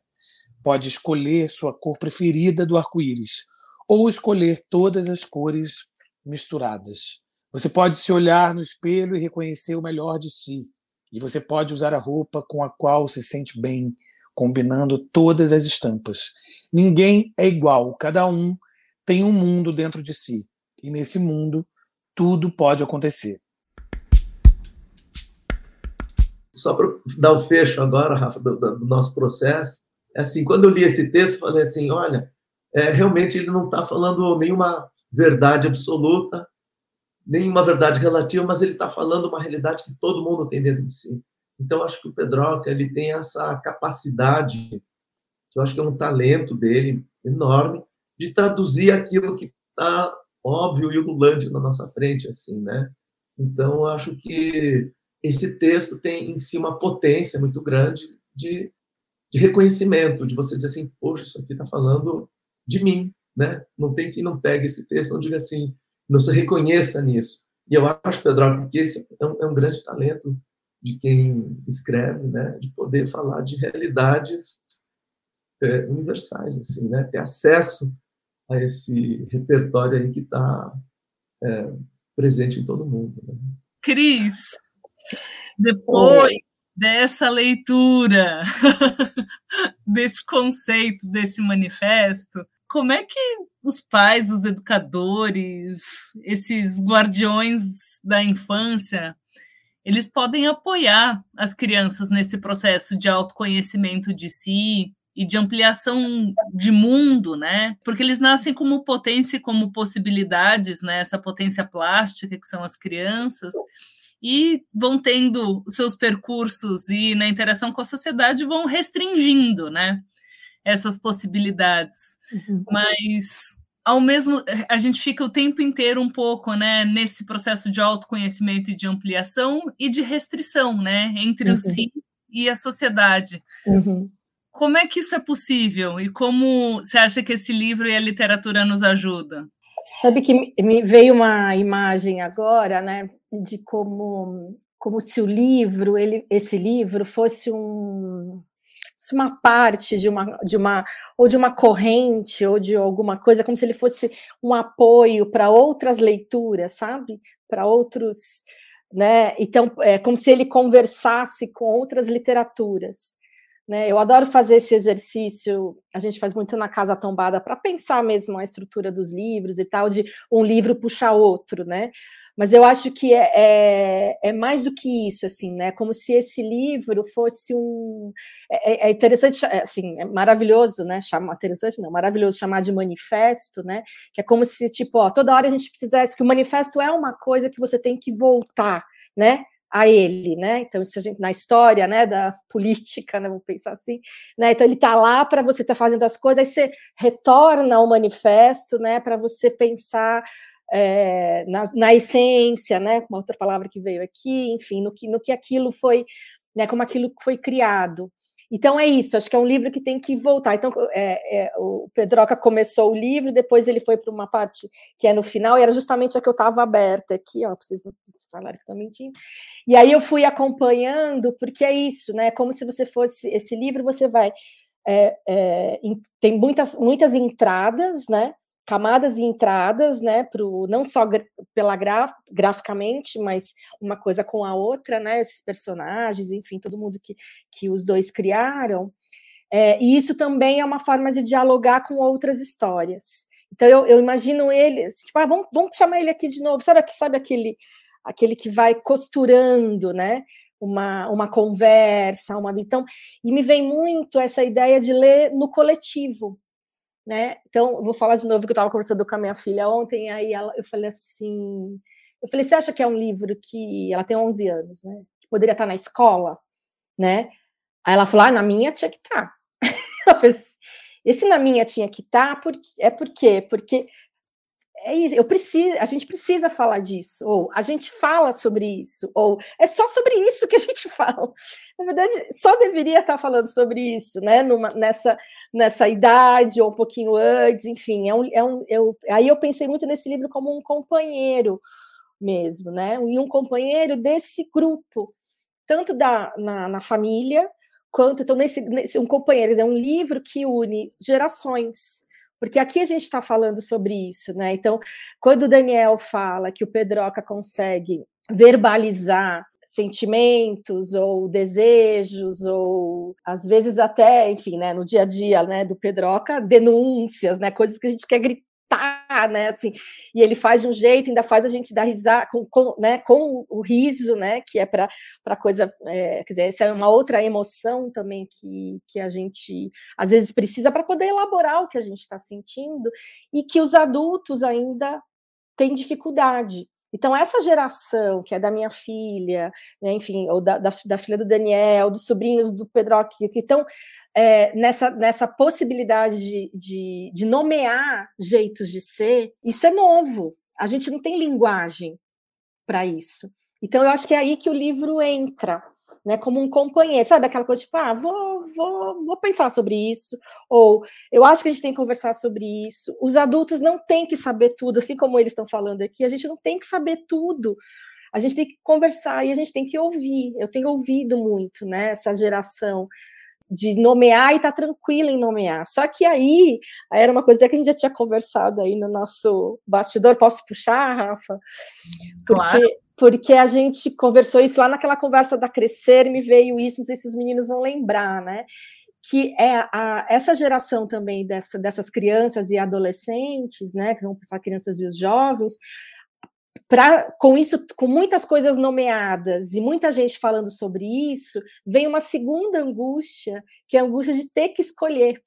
Pode escolher sua cor preferida do arco-íris ou escolher todas as cores misturadas. Você pode se olhar no espelho e reconhecer o melhor de si. E você pode usar a roupa com a qual se sente bem, combinando todas as estampas. Ninguém é igual, cada um tem um mundo dentro de si. E nesse mundo, tudo pode acontecer. Só para dar o fecho agora, Rafa, do, do, nosso processo, é assim, quando eu li esse texto, falei assim, olha, é, realmente ele não está falando nenhuma verdade absoluta, nenhuma verdade relativa, mas ele está falando uma realidade que todo mundo tem dentro de si. Então, acho que o Pedroca ele tem essa capacidade, que eu acho que é um talento dele enorme, de traduzir aquilo que está óbvio e ululante na nossa frente, assim, né? Então, acho que esse texto tem em si uma potência muito grande de, de reconhecimento, de você dizer assim, poxa, isso aqui está falando de mim, né? Não tem que não pegue esse texto, não diga assim, não se reconheça nisso. E eu acho, Pedro, que esse é um, é um grande talento de quem escreve, né? De poder falar de realidades é, universais, assim, né? Ter acesso a esse repertório aí que está é, presente em todo mundo. Né? Cris, depois dessa leitura, desse conceito, desse manifesto, como é que os pais, os educadores, esses guardiões da infância, eles podem apoiar as crianças nesse processo de autoconhecimento de si e de ampliação de mundo, né? Porque eles nascem como potência e como possibilidades, né? Essa potência plástica que são as crianças e vão tendo seus percursos e na interação com a sociedade vão restringindo, né? Essas possibilidades. Uhum. Mas ao mesmo a gente fica o tempo inteiro um pouco, né, nesse processo de autoconhecimento e de ampliação e de restrição, né, entre uhum. o si e a sociedade. Uhum. Como é que isso é possível e como você acha que esse livro e a literatura nos ajudam? Sabe que me veio uma imagem agora, né, de como como se o livro, ele, esse livro fosse um uma parte de uma de uma ou de uma corrente ou de alguma coisa, como se ele fosse um apoio para outras leituras, sabe? Para outros, né? Então, é como se ele conversasse com outras literaturas. Né? Eu adoro fazer esse exercício, a gente faz muito na Casa Tombada para pensar mesmo a estrutura dos livros e tal, de um livro puxar outro, né? Mas eu acho que é, é, é, mais do que isso, assim, né? Como se esse livro fosse um. É, é, é interessante, é, assim, é maravilhoso, né? Chama, interessante, não, maravilhoso chamar de manifesto, né? Que é como se, tipo, ó, toda hora a gente precisasse que o manifesto é uma coisa que você tem que voltar, né? A ele, né? Então, se a gente na história, né, da política, né, vamos pensar assim, né? Então ele está lá para você estar tá fazendo as coisas, aí você retorna ao manifesto, né, para você pensar é, na, na, essência, né? Uma outra palavra que veio aqui, enfim, no que no que aquilo foi, né? Como aquilo foi criado. Então é isso, acho que é um livro que tem que voltar. Então, é, é, o Pedroca começou o livro, depois ele foi para uma parte que é no final, e era justamente a que eu estava aberta aqui, ó, para vocês não falarem que estou mentindo. E aí eu fui acompanhando, porque é isso, né? Como se você fosse. Esse livro você vai. É, é, tem muitas, muitas entradas, né? Camadas e entradas, né, pro, não só pela graf, graficamente, mas uma coisa com a outra, né, esses personagens, enfim, todo mundo que, que os dois criaram. É, e isso também é uma forma de dialogar com outras histórias. Então eu, eu imagino eles, tipo, ah, vamos, vamos chamar ele aqui de novo, sabe, sabe aquele, aquele que vai costurando, né? Uma, uma conversa, uma. Então, e me vem muito essa ideia de ler no coletivo, né? Então, vou falar de novo que eu estava conversando com a minha filha ontem, aí ela, eu falei assim, eu falei, você acha que é um livro que ela tem 11 anos, né? Que poderia estar na escola, né? Aí ela falou, ah, na minha tinha que estar. Assim, Esse na minha tinha que estar, tá, é por quê? Porque é isso, eu preciso, a gente precisa falar disso, ou a gente fala sobre isso, ou é só sobre isso que a gente fala. Na verdade, só deveria estar falando sobre isso, né? Numa, nessa, nessa idade, ou um pouquinho antes, enfim. É um, é um, eu, aí eu pensei muito nesse livro como um companheiro mesmo, né? E um companheiro desse grupo, tanto da, na, na família, quanto então nesse, nesse um companheiro, é um livro que une gerações porque aqui a gente está falando sobre isso, né? Então, quando o Daniel fala que o Pedroca consegue verbalizar sentimentos ou desejos ou às vezes até, enfim, né, no dia a dia, né, do Pedroca, denúncias, né, coisas que a gente quer gritar né, assim, e ele faz de um jeito, ainda faz a gente dar risada com, com, né, com o riso, né, que é para coisa, é, quer dizer, essa é uma outra emoção também que, que a gente às vezes precisa para poder elaborar o que a gente está sentindo e que os adultos ainda têm dificuldade. Então, essa geração, que é da minha filha, né, enfim, ou da, da, da, filha do Daniel, dos sobrinhos do Pedro, que estão é, nessa, nessa possibilidade de, de, de nomear jeitos de ser, isso é novo. A gente não tem linguagem para isso. Então, eu acho que é aí que o livro entra, né, como um companheiro, sabe aquela coisa tipo, ah, vou, vou, vou pensar sobre isso, ou eu acho que a gente tem que conversar sobre isso. Os adultos não têm que saber tudo, assim como eles estão falando aqui, a gente não tem que saber tudo. A gente tem que conversar e a gente tem que ouvir. Eu tenho ouvido muito, né, essa geração de nomear e tá tranquila em nomear. Só que aí, era uma coisa que a gente já tinha conversado aí no nosso bastidor. Posso puxar, Rafa? Porque, claro. Porque a gente conversou isso lá naquela conversa da Crescer, me veio isso, não sei se os meninos vão lembrar, né? Que é a, essa geração também dessa, dessas crianças e adolescentes, né? Que vão pensar crianças e os jovens, Pra, com isso, com muitas coisas nomeadas e muita gente falando sobre isso, vem uma segunda angústia, que é a angústia de ter que escolher.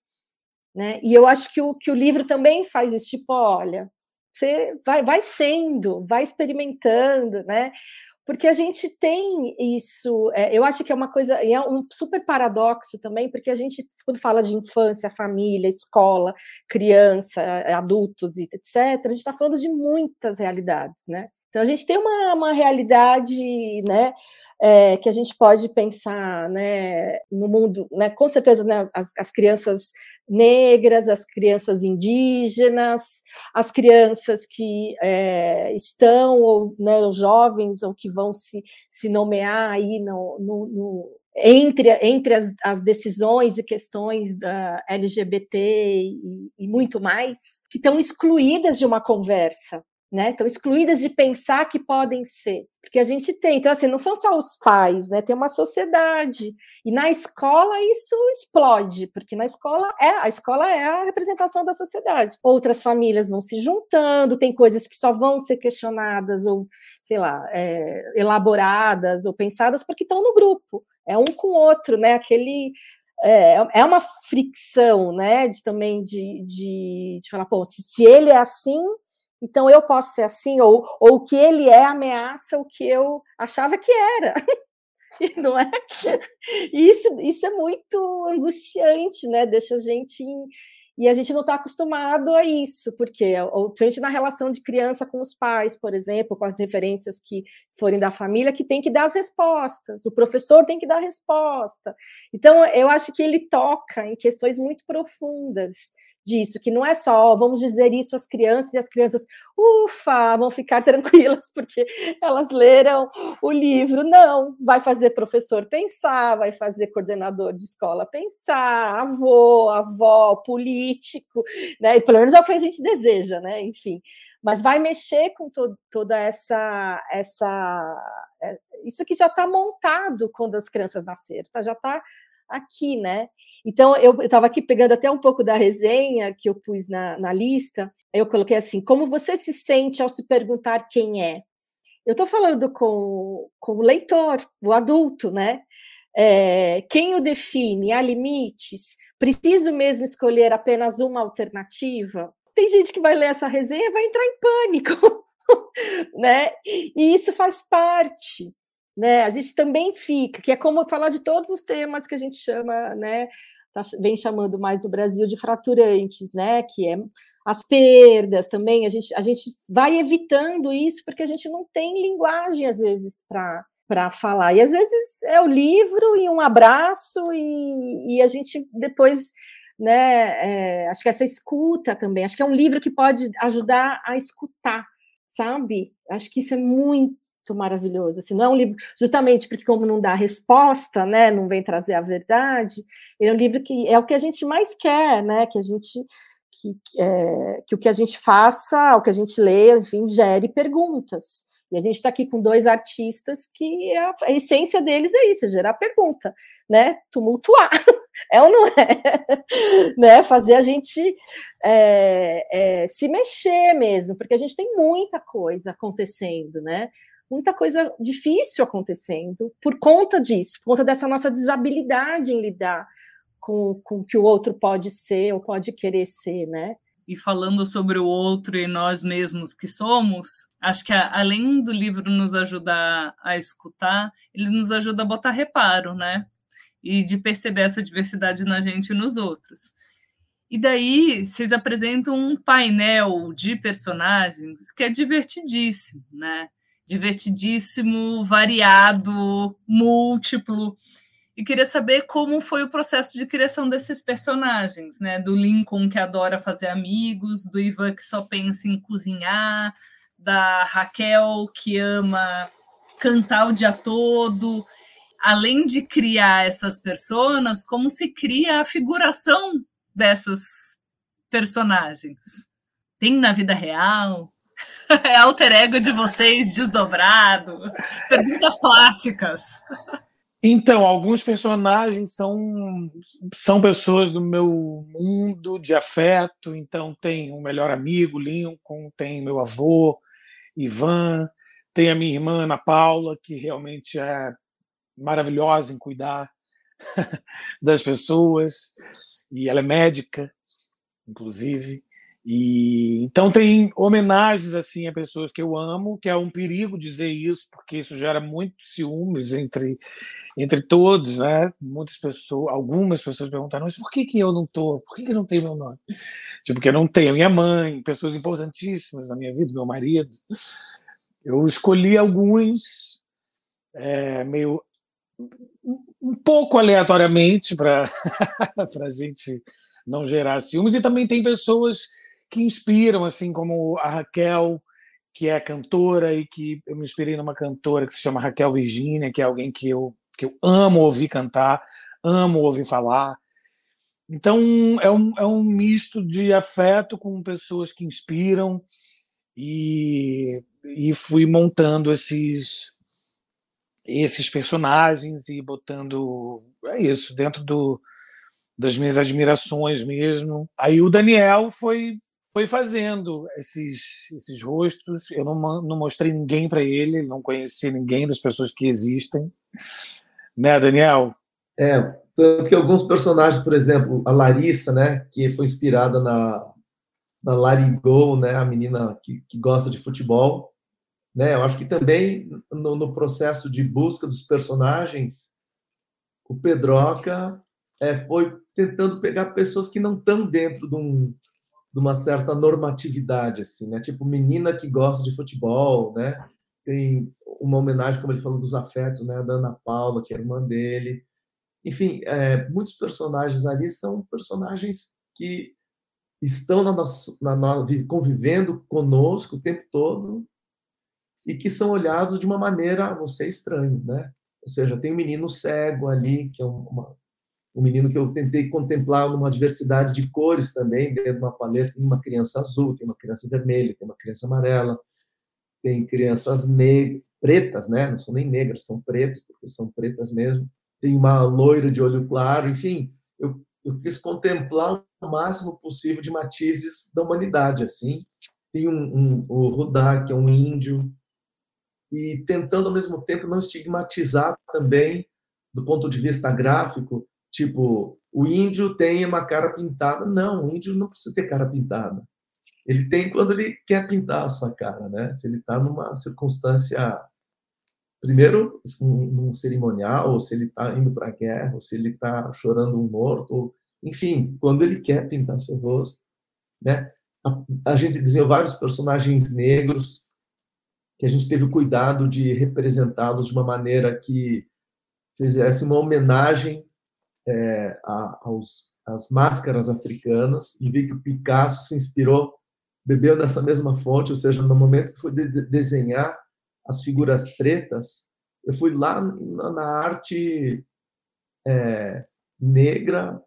Né? E eu acho que o, que o livro também faz isso, tipo, olha, você vai, vai sendo, vai experimentando, né? porque a gente tem isso, é, eu acho que é uma coisa, é um super paradoxo também, porque a gente, quando fala de infância, família, escola, criança, adultos, etc., a gente está falando de muitas realidades, né? Então a gente tem uma, uma realidade, né, é, que a gente pode pensar, né, no mundo, né, com certeza, né, as, as crianças negras, as crianças indígenas, as crianças que é, estão ou né, os jovens ou que vão se, se nomear aí no, no, no entre, entre as, as, decisões e questões da LGBT e, e muito mais, que estão excluídas de uma conversa, né? Estão excluídas de pensar que podem ser, porque a gente tem. Então, assim, não são só os pais, né? Tem uma sociedade e na escola isso explode, porque na escola é a escola é a representação da sociedade. Outras famílias vão se juntando, tem coisas que só vão ser questionadas ou, sei lá, é, elaboradas ou pensadas porque estão no grupo. É um com o outro, né? Aquele é, é uma fricção, né? De também de, de, de falar, pô, se, se ele é assim, então eu posso ser assim, ou, ou que ele é ameaça o que eu achava que era. E não é? Isso, isso é muito angustiante, né? Deixa a gente. E a gente não está acostumado a isso, porque a gente na relação de criança com os pais, por exemplo, com as referências que forem da família, que tem que dar as respostas, o professor tem que dar a resposta. Então, eu acho que ele toca em questões muito profundas disso, que não é só vamos dizer isso às crianças e as crianças, ufa, vão ficar tranquilas porque elas leram o livro. Não, vai fazer professor pensar, vai fazer coordenador de escola pensar, avô, avó, político, né? E pelo menos é o que a gente deseja, né? Enfim, mas vai mexer com to toda essa essa é, isso que já está montado quando as crianças nasceram, tá? já está aqui, né? Então, eu estava aqui pegando até um pouco da resenha que eu pus na, na lista, eu coloquei assim: como você se sente ao se perguntar quem é? Eu estou falando com, com o leitor, o adulto, né? É, quem o define? Há limites? Preciso mesmo escolher apenas uma alternativa? Tem gente que vai ler essa resenha e vai entrar em pânico, né? E isso faz parte né? A gente também fica, que é como falar de todos os temas que a gente chama, né? tá, vem chamando mais no Brasil de fraturantes, né? Que é as perdas também. A gente, a gente vai evitando isso porque a gente não tem linguagem, às vezes, para para falar. E às vezes é o livro e um abraço, e, e a gente depois, né? É, acho que essa escuta também, acho que é um livro que pode ajudar a escutar, sabe? Acho que isso é muito maravilhoso. Assim, não é um livro, justamente porque, como não dá resposta, né? Não vem trazer a verdade, ele é um livro que é o que a gente mais quer, né? Que a gente. Que, é, que o que a gente faça, o que a gente lê, enfim, gere perguntas. E a gente está aqui com dois artistas que a, a, essência deles é isso, é gerar pergunta, né? Tumultuar, é ou não é? né? Fazer a gente é, é, se mexer mesmo, porque a gente tem muita coisa acontecendo, né? Muita coisa difícil acontecendo por conta disso, por conta dessa nossa desabilidade em lidar com, com o que o outro pode ser ou pode querer ser, né? e falando sobre o outro e nós mesmos que somos, acho que além do livro nos ajudar a escutar, ele nos ajuda a botar reparo, né? E de perceber essa diversidade na gente e nos outros. E daí vocês apresentam um painel de personagens que é divertidíssimo, né? Divertidíssimo, variado, múltiplo e queria saber como foi o processo de criação desses personagens, né? Do Lincoln que adora fazer amigos, do Ivan que só pensa em cozinhar, da Raquel que ama cantar o dia todo. Além de criar essas personas, como se cria a figuração dessas personagens? Tem na vida real? É alter ego de vocês desdobrado? Perguntas clássicas. Então, alguns personagens são, são pessoas do meu mundo de afeto. Então, tem o um melhor amigo, Lincoln, tem meu avô, Ivan, tem a minha irmã, Ana Paula, que realmente é maravilhosa em cuidar das pessoas, e ela é médica, inclusive. E então tem homenagens assim a pessoas que eu amo, que é um perigo dizer isso, porque isso gera muito ciúmes entre entre todos, né? Muitas pessoas, algumas pessoas perguntaram, mas por que que eu não tô? Por que que não tem meu nome? Tipo, porque eu não tenho minha mãe, pessoas importantíssimas na minha vida, meu marido. Eu escolhi alguns é, meio um pouco aleatoriamente para a gente não gerar ciúmes e também tem pessoas que inspiram, assim como a Raquel, que é cantora e que eu me inspirei numa cantora que se chama Raquel Virginia, que é alguém que eu, que eu amo ouvir cantar, amo ouvir falar. Então é um, é um misto de afeto com pessoas que inspiram e, e fui montando esses esses personagens e botando é isso dentro do, das minhas admirações mesmo. Aí o Daniel foi foi fazendo esses, esses rostos. Eu não, não mostrei ninguém para ele, não conheci ninguém das pessoas que existem. Né, Daniel? É, tanto que alguns personagens, por exemplo, a Larissa, né, que foi inspirada na, na Larigol, né, a menina que, que gosta de futebol, né, eu acho que também no, no processo de busca dos personagens, o Pedroca é, foi tentando pegar pessoas que não estão dentro de um, de uma certa normatividade, assim, né? Tipo, menina que gosta de futebol, né? Tem uma homenagem, como ele falou, dos afetos, né? Da Ana Paula, que é irmã dele. Enfim, é, muitos personagens ali são personagens que estão na nossa, na, na, convivendo conosco o tempo todo e que são olhados de uma maneira, você estranho, né? Ou seja, tem um menino cego ali, que é uma, um menino que eu tentei contemplar numa diversidade de cores também, dentro de uma paleta, tem uma criança azul, tem uma criança vermelha, tem uma criança amarela, tem crianças pretas, né? Não são nem negras, são pretas, porque são pretas mesmo. Tem uma loira de olho claro, enfim, eu, eu quis contemplar o máximo possível de matizes da humanidade, assim. Tem um, um, o Rudá, que é um índio, e tentando ao mesmo tempo não estigmatizar também, do ponto de vista gráfico, Tipo, o índio tem uma cara pintada. Não, o índio não precisa ter cara pintada. Ele tem quando ele quer pintar a sua cara, né? Se ele está numa circunstância, primeiro, num cerimonial, ou se ele está indo para a guerra, ou se ele está chorando um morto, ou enfim, quando ele quer pintar seu rosto, né? A, a gente desenhou vários personagens negros que a gente teve o cuidado de representá-los de uma maneira que fizesse uma homenagem é, a, aos, máscaras africanas e vi que o Picasso se inspirou, bebeu dessa mesma fonte, ou seja, no momento que foi de desenhar as figuras pretas, eu fui lá na, na arte é, negra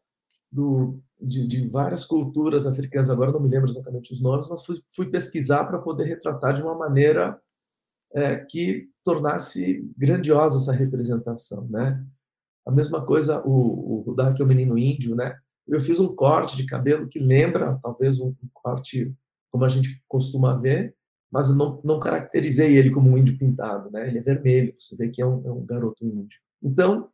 do, de, de, várias culturas africanas, agora não me lembro exatamente os nomes, mas fui, fui pesquisar para poder retratar de uma maneira é, que tornasse grandiosa essa representação, né? A mesma coisa o, o Rudá, que é o menino índio, né? Eu fiz um corte de cabelo que lembra, talvez, um corte como a gente costuma ver, mas não, não caracterizei ele como um índio pintado, né? Ele é vermelho, você vê que é um, é um garoto índio. Então,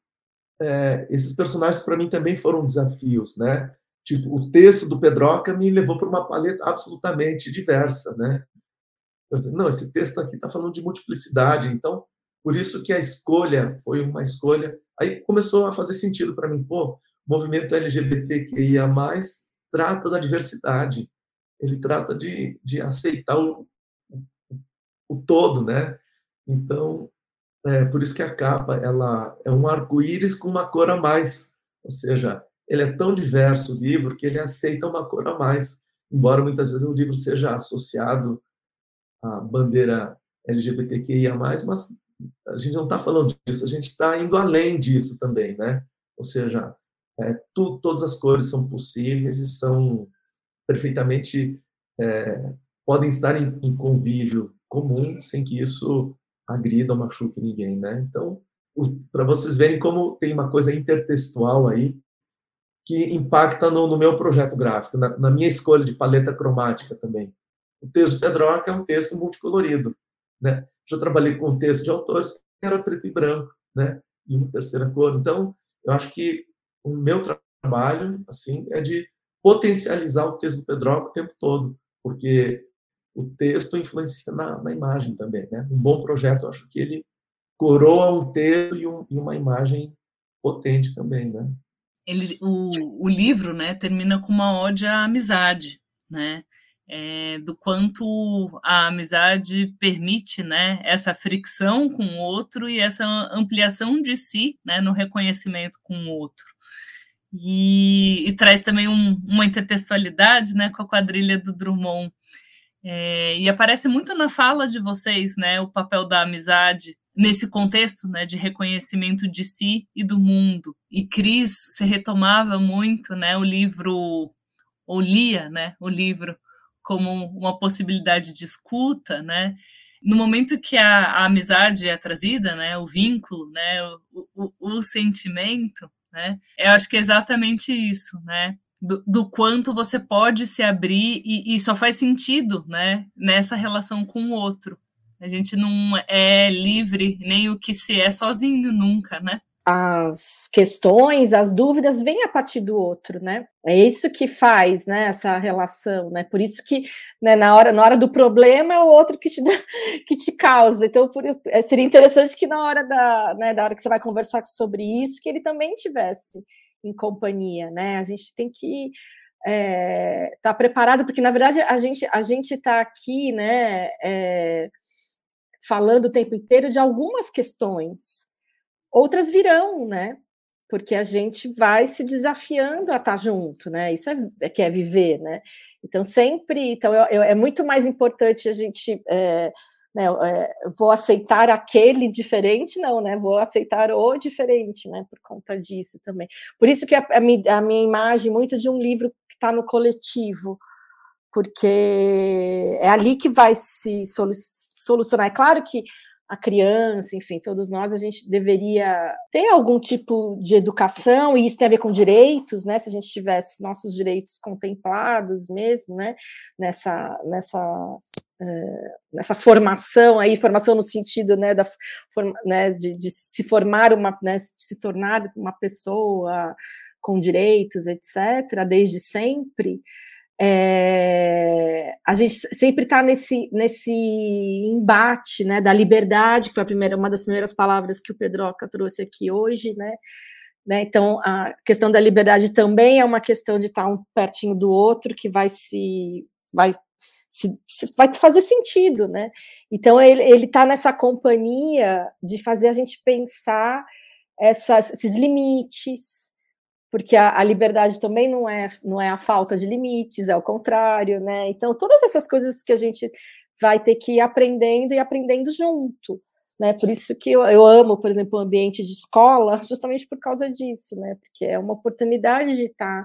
é, esses personagens para mim também foram desafios, né? Tipo, o texto do Pedroca me levou para uma paleta absolutamente diversa, né? não, esse texto aqui está falando de multiplicidade, então por isso que a escolha foi uma escolha. Aí começou a fazer sentido para mim, pô, o movimento LGBTQIA+, trata da diversidade, ele trata de, de aceitar o, o todo, né? Então, é por isso que a capa ela é um arco-íris com uma cor a mais, ou seja, ele é tão diverso o livro que ele aceita uma cor a mais, embora muitas vezes o livro seja associado à bandeira LGBTQIA+, mas a gente não está falando disso, a gente está indo além disso também, né? Ou seja, é, tu, todas as cores são possíveis e são perfeitamente é, podem estar em, em, convívio comum sem que isso agrida ou machuque ninguém, né? Então, para vocês verem como tem uma coisa intertextual aí que impacta no, no meu projeto gráfico, na, na, minha escolha de paleta cromática também. O texto Pedroca é um texto multicolorido, né? Já trabalhei com texto de autores que era preto e branco, né? E uma terceira cor. Então, eu acho que o meu trabalho, assim, é de potencializar o texto do Pedroca o tempo todo, porque o texto influencia na, na imagem também, né? Um bom projeto, eu acho que ele coroa um texto e, um, e uma imagem potente também, né? Ele, o, o livro, né, termina com uma ode à amizade, né? É, do quanto a amizade permite né, essa fricção com o outro e essa ampliação de si né, no reconhecimento com o outro. E, e traz também um, uma intertextualidade né, com a quadrilha do Drummond. É, e aparece muito na fala de vocês né, o papel da amizade nesse contexto né, de reconhecimento de si e do mundo. E Cris se retomava muito né, o livro, ou lia né, o livro como uma possibilidade de escuta, né? No momento que a, a amizade é trazida, né, o vínculo, né, o, o, o sentimento, né, eu acho que é exatamente isso, né? Do, do, quanto você pode se abrir e, e, só faz sentido, né, nessa relação com o outro. A gente não é livre nem o que se é sozinho nunca, né? As questões, as dúvidas vêm a partir do outro, né? É isso que faz, né, essa relação, né? Por isso que, né, na hora, na hora do problema é o outro que te dá, que te causa. Então, por, é, seria interessante que na hora da, né, da hora que você vai conversar sobre isso, que ele também tivesse em companhia, né? A gente tem que estar é, tá preparado, porque na verdade a gente a gente está aqui, né? É, falando o tempo inteiro de algumas questões, outras virão, né? Porque a gente vai se desafiando a estar junto, né? Isso é, é que é viver, né? Então, sempre. Então, eu, eu, é muito mais importante a gente. É, né, é, vou aceitar aquele diferente, não, né? Vou aceitar o diferente, né? Por conta disso também. Por isso que a, a, minha, a minha imagem muito de um livro que está no coletivo, porque é ali que vai se solucionar. É claro que a criança, enfim, todos nós, a gente deveria ter algum tipo de educação, e isso tem a ver com direitos, né? Se a gente tivesse nossos direitos contemplados mesmo, né? Nessa, nessa, é, nessa formação aí, formação no sentido, né, da, né, de, de se formar uma, né, se tornar uma pessoa com direitos, etc., desde sempre, é, a gente sempre está nesse, nesse embate né, da liberdade, que foi a primeira, uma das primeiras palavras que o Pedroca trouxe aqui hoje, né, Né? Então, a questão da liberdade também é uma questão de estar um pertinho do outro que vai se vai se, vai fazer sentido, né? Então ele está nessa companhia de fazer a gente pensar essas, esses limites, porque a, a, liberdade também não é não é a falta de limites, é o contrário, né? Então todas essas coisas que a gente vai ter que ir aprendendo e aprendendo junto. Né? Por isso que eu, eu amo, por exemplo, o ambiente de escola, justamente por causa disso, né? Porque é uma oportunidade de estar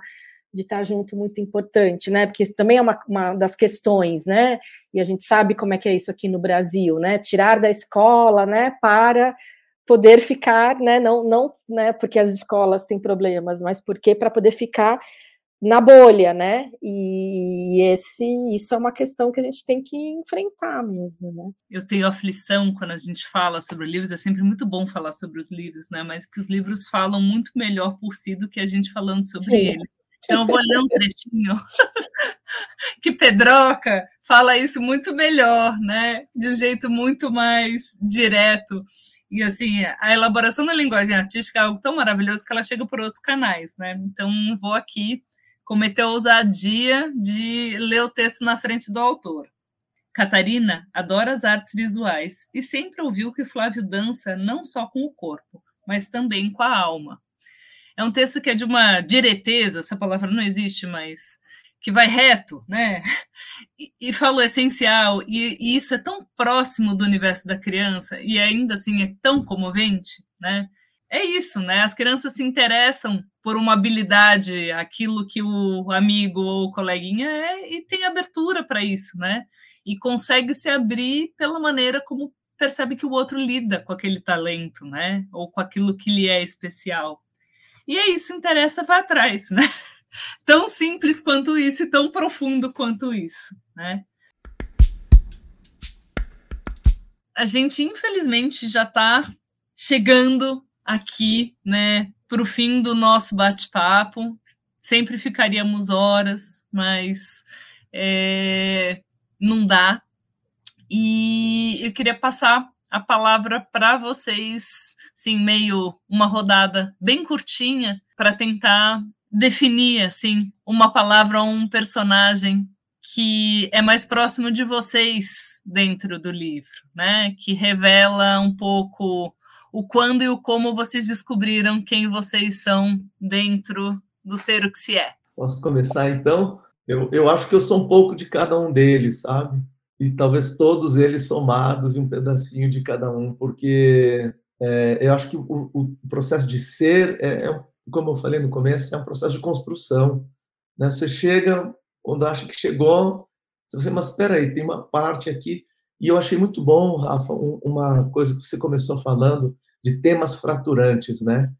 de estar junto muito importante, né? Porque isso também é uma, uma das questões, né? E a gente sabe como é que é isso aqui no Brasil, né? Tirar da escola, né? Para poder ficar, né? Não, não, né? Porque as escolas têm problemas, mas porque para poder ficar na bolha, né? E esse, isso é uma questão que a gente tem que enfrentar mesmo, né? Eu tenho aflição quando a gente fala sobre livros, é sempre muito bom falar sobre os livros, né? Mas que os livros falam muito melhor por si do que a gente falando sobre Sim. eles. Então eu vou ler um trechinho que Pedroca fala isso muito melhor, né? De um jeito muito mais direto. E assim, a elaboração da linguagem artística é algo tão maravilhoso que ela chega por outros canais, né? Então vou aqui cometeu a ousadia de ler o texto na frente do autor. Catarina adora as artes visuais e sempre ouviu que Flávio dança não só com o corpo, mas também com a alma. É um texto que é de uma direteza, essa palavra não existe, mas que vai reto, né? E, e fala o essencial, e, e, isso é tão próximo do universo da criança, e ainda assim é tão comovente, né? é isso, né? As crianças se interessam por uma habilidade, aquilo que o amigo ou coleguinha é, e tem abertura para isso, né? E consegue se abrir pela maneira como percebe que o outro lida com aquele talento, né? Ou com aquilo que lhe é especial. E é isso, interessa, vai atrás, né? Tão simples quanto isso e tão profundo quanto isso, né? A gente, infelizmente, já está chegando aqui, né, para o fim do nosso bate-papo. Sempre ficaríamos horas, mas é, não dá. E eu queria passar a palavra para vocês, assim, meio uma rodada bem curtinha, para tentar definir, assim, uma palavra ou um personagem que é mais próximo de vocês dentro do livro, né? Que revela um pouco o quando e o como vocês descobriram quem vocês são dentro do ser o que se é. Posso começar então? Eu, eu acho que eu sou um pouco de cada um deles, sabe? E talvez todos eles somados e um pedacinho de cada um, porque é, eu acho que o, o, processo de ser, é, é, como eu falei no começo, é um processo de construção. Né? Você chega quando acha que chegou, você, mas espera aí, tem uma parte aqui e eu achei muito bom, Rafa, uma coisa que você começou falando de temas fraturantes, né?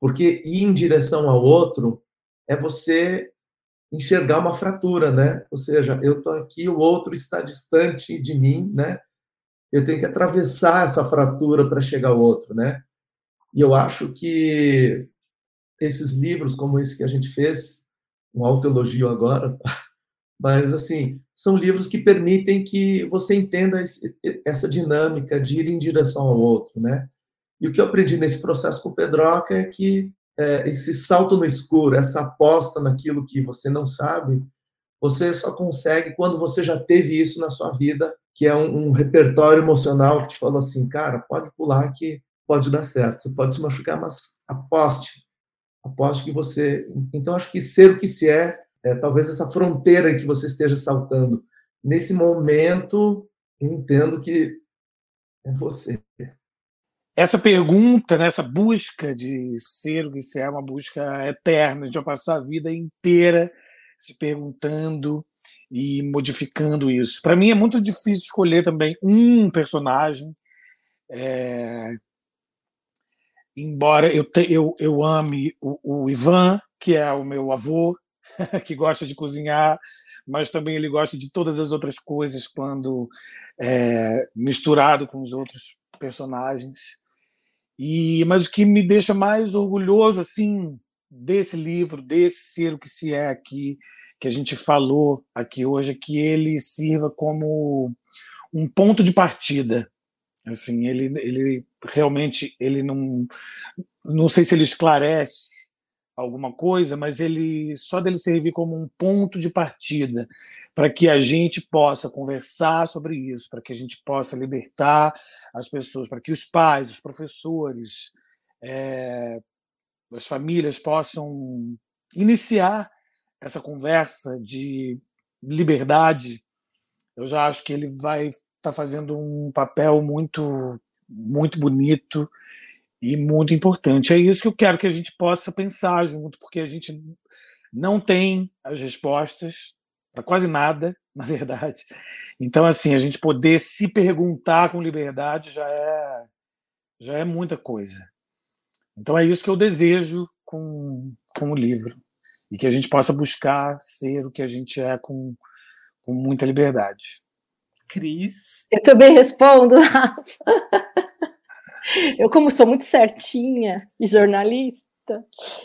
Porque ir em direção ao outro é você enxergar uma fratura, né? Ou seja, eu estou aqui, o outro está distante de mim, né? Eu tenho que atravessar essa fratura para chegar ao outro, né? E eu acho que esses livros, como esse que a gente fez, um autoelogio agora, tá? mas assim são livros que permitem que você entenda esse, essa dinâmica de ir em direção ao outro, né? E o que eu aprendi nesse processo com o Pedroca é que é, esse salto no escuro, essa aposta naquilo que você não sabe, você só consegue quando você já teve isso na sua vida, que é um, um repertório emocional que te falou assim, cara, pode pular que pode dar certo, você pode se machucar, mas aposte, aposte que você. Então acho que ser o que se é é, talvez essa fronteira que você esteja saltando. Nesse momento, eu entendo que é você. Essa pergunta, né, essa busca de ser o que se é uma busca eterna, de passar a vida inteira se perguntando e modificando isso. Para mim é muito difícil escolher também um personagem. É... Embora eu, te, eu, eu ame o, o Ivan, que é o meu avô, que gosta de cozinhar, mas também ele gosta de todas as outras coisas quando é, misturado com os outros personagens. E mas o que me deixa mais orgulhoso assim desse livro, desse ser o que se é aqui, que a gente falou aqui hoje, é que ele sirva como um ponto de partida. Assim, ele, ele realmente ele não não sei se ele esclarece alguma coisa, mas ele só dele servir como um ponto de partida para que a gente possa conversar sobre isso, para que a gente possa libertar as pessoas, para que os pais, os professores, é, as famílias possam iniciar essa conversa de liberdade. Eu já acho que ele vai estar tá fazendo um papel muito muito bonito e muito importante. É isso que eu quero que a gente possa pensar junto, porque a gente não tem as respostas para quase nada, na verdade. Então, assim, a gente poder se perguntar com liberdade já é já é muita coisa. Então é isso que eu desejo com, com o livro e que a gente possa buscar ser o que a gente é com, com muita liberdade. Cris. Eu também respondo, Rafa. Eu, como sou muito certinha e jornalista,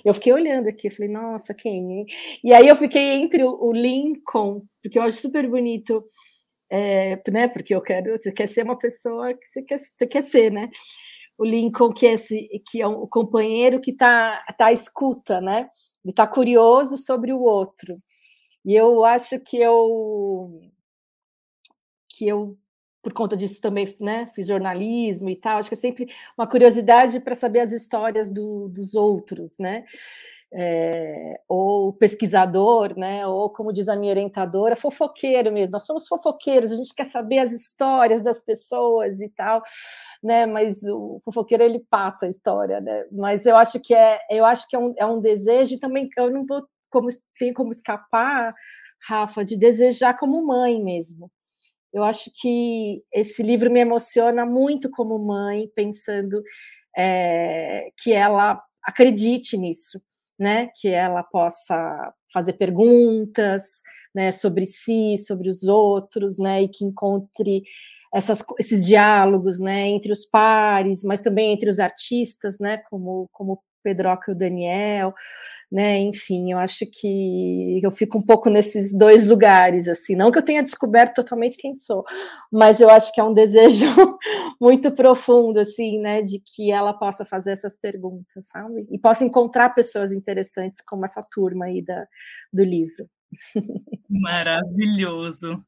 eu fiquei olhando aqui, falei, nossa, quem? E aí eu fiquei entre o, Lincoln, porque eu acho super bonito, é, né? Porque eu quero, você quer ser uma pessoa que você quer, você quer ser, né? O Lincoln, que é, esse, que é um companheiro que está tá à escuta, né? Ele está curioso sobre o outro. E eu acho que eu que eu por conta disso também né, fiz jornalismo e tal. Acho que é sempre uma curiosidade para saber as histórias do, dos outros, né? É, ou pesquisador, né? Ou como diz a minha orientadora, fofoqueiro mesmo. Nós somos fofoqueiros, a gente quer saber as histórias das pessoas e tal, né? Mas o fofoqueiro ele passa a história, né? Mas eu acho que é, eu acho que é um, é um desejo e também eu não vou como tem como escapar, Rafa, de desejar como mãe mesmo eu acho que esse livro me emociona muito como mãe, pensando é, que ela acredite nisso, né? Que ela possa fazer perguntas, né? Sobre si, sobre os outros, né? E que encontre essas, esses diálogos, né? Entre os pares, mas também entre os artistas, né? Como como Pedroca e o Daniel, né? Enfim, eu acho que eu fico um pouco nesses dois lugares, assim, não que eu tenha descoberto totalmente quem sou, mas eu acho que é um desejo muito profundo, assim, né, de que ela possa fazer essas perguntas, sabe? E possa encontrar pessoas interessantes como essa turma aí da, do livro. Maravilhoso.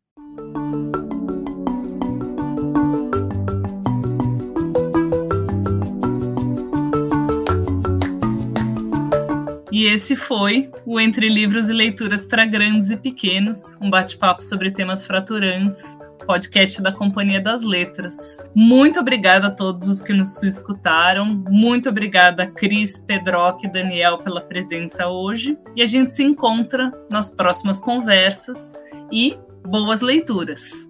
E esse foi o Entre Livros e Leituras para Grandes e Pequenos, um bate-papo sobre temas fraturantes, podcast da Companhia das Letras. Muito obrigada a todos os que nos escutaram. Muito obrigada, Cris, Pedroc e Daniel, pela presença hoje. E a gente se encontra nas próximas conversas e boas leituras!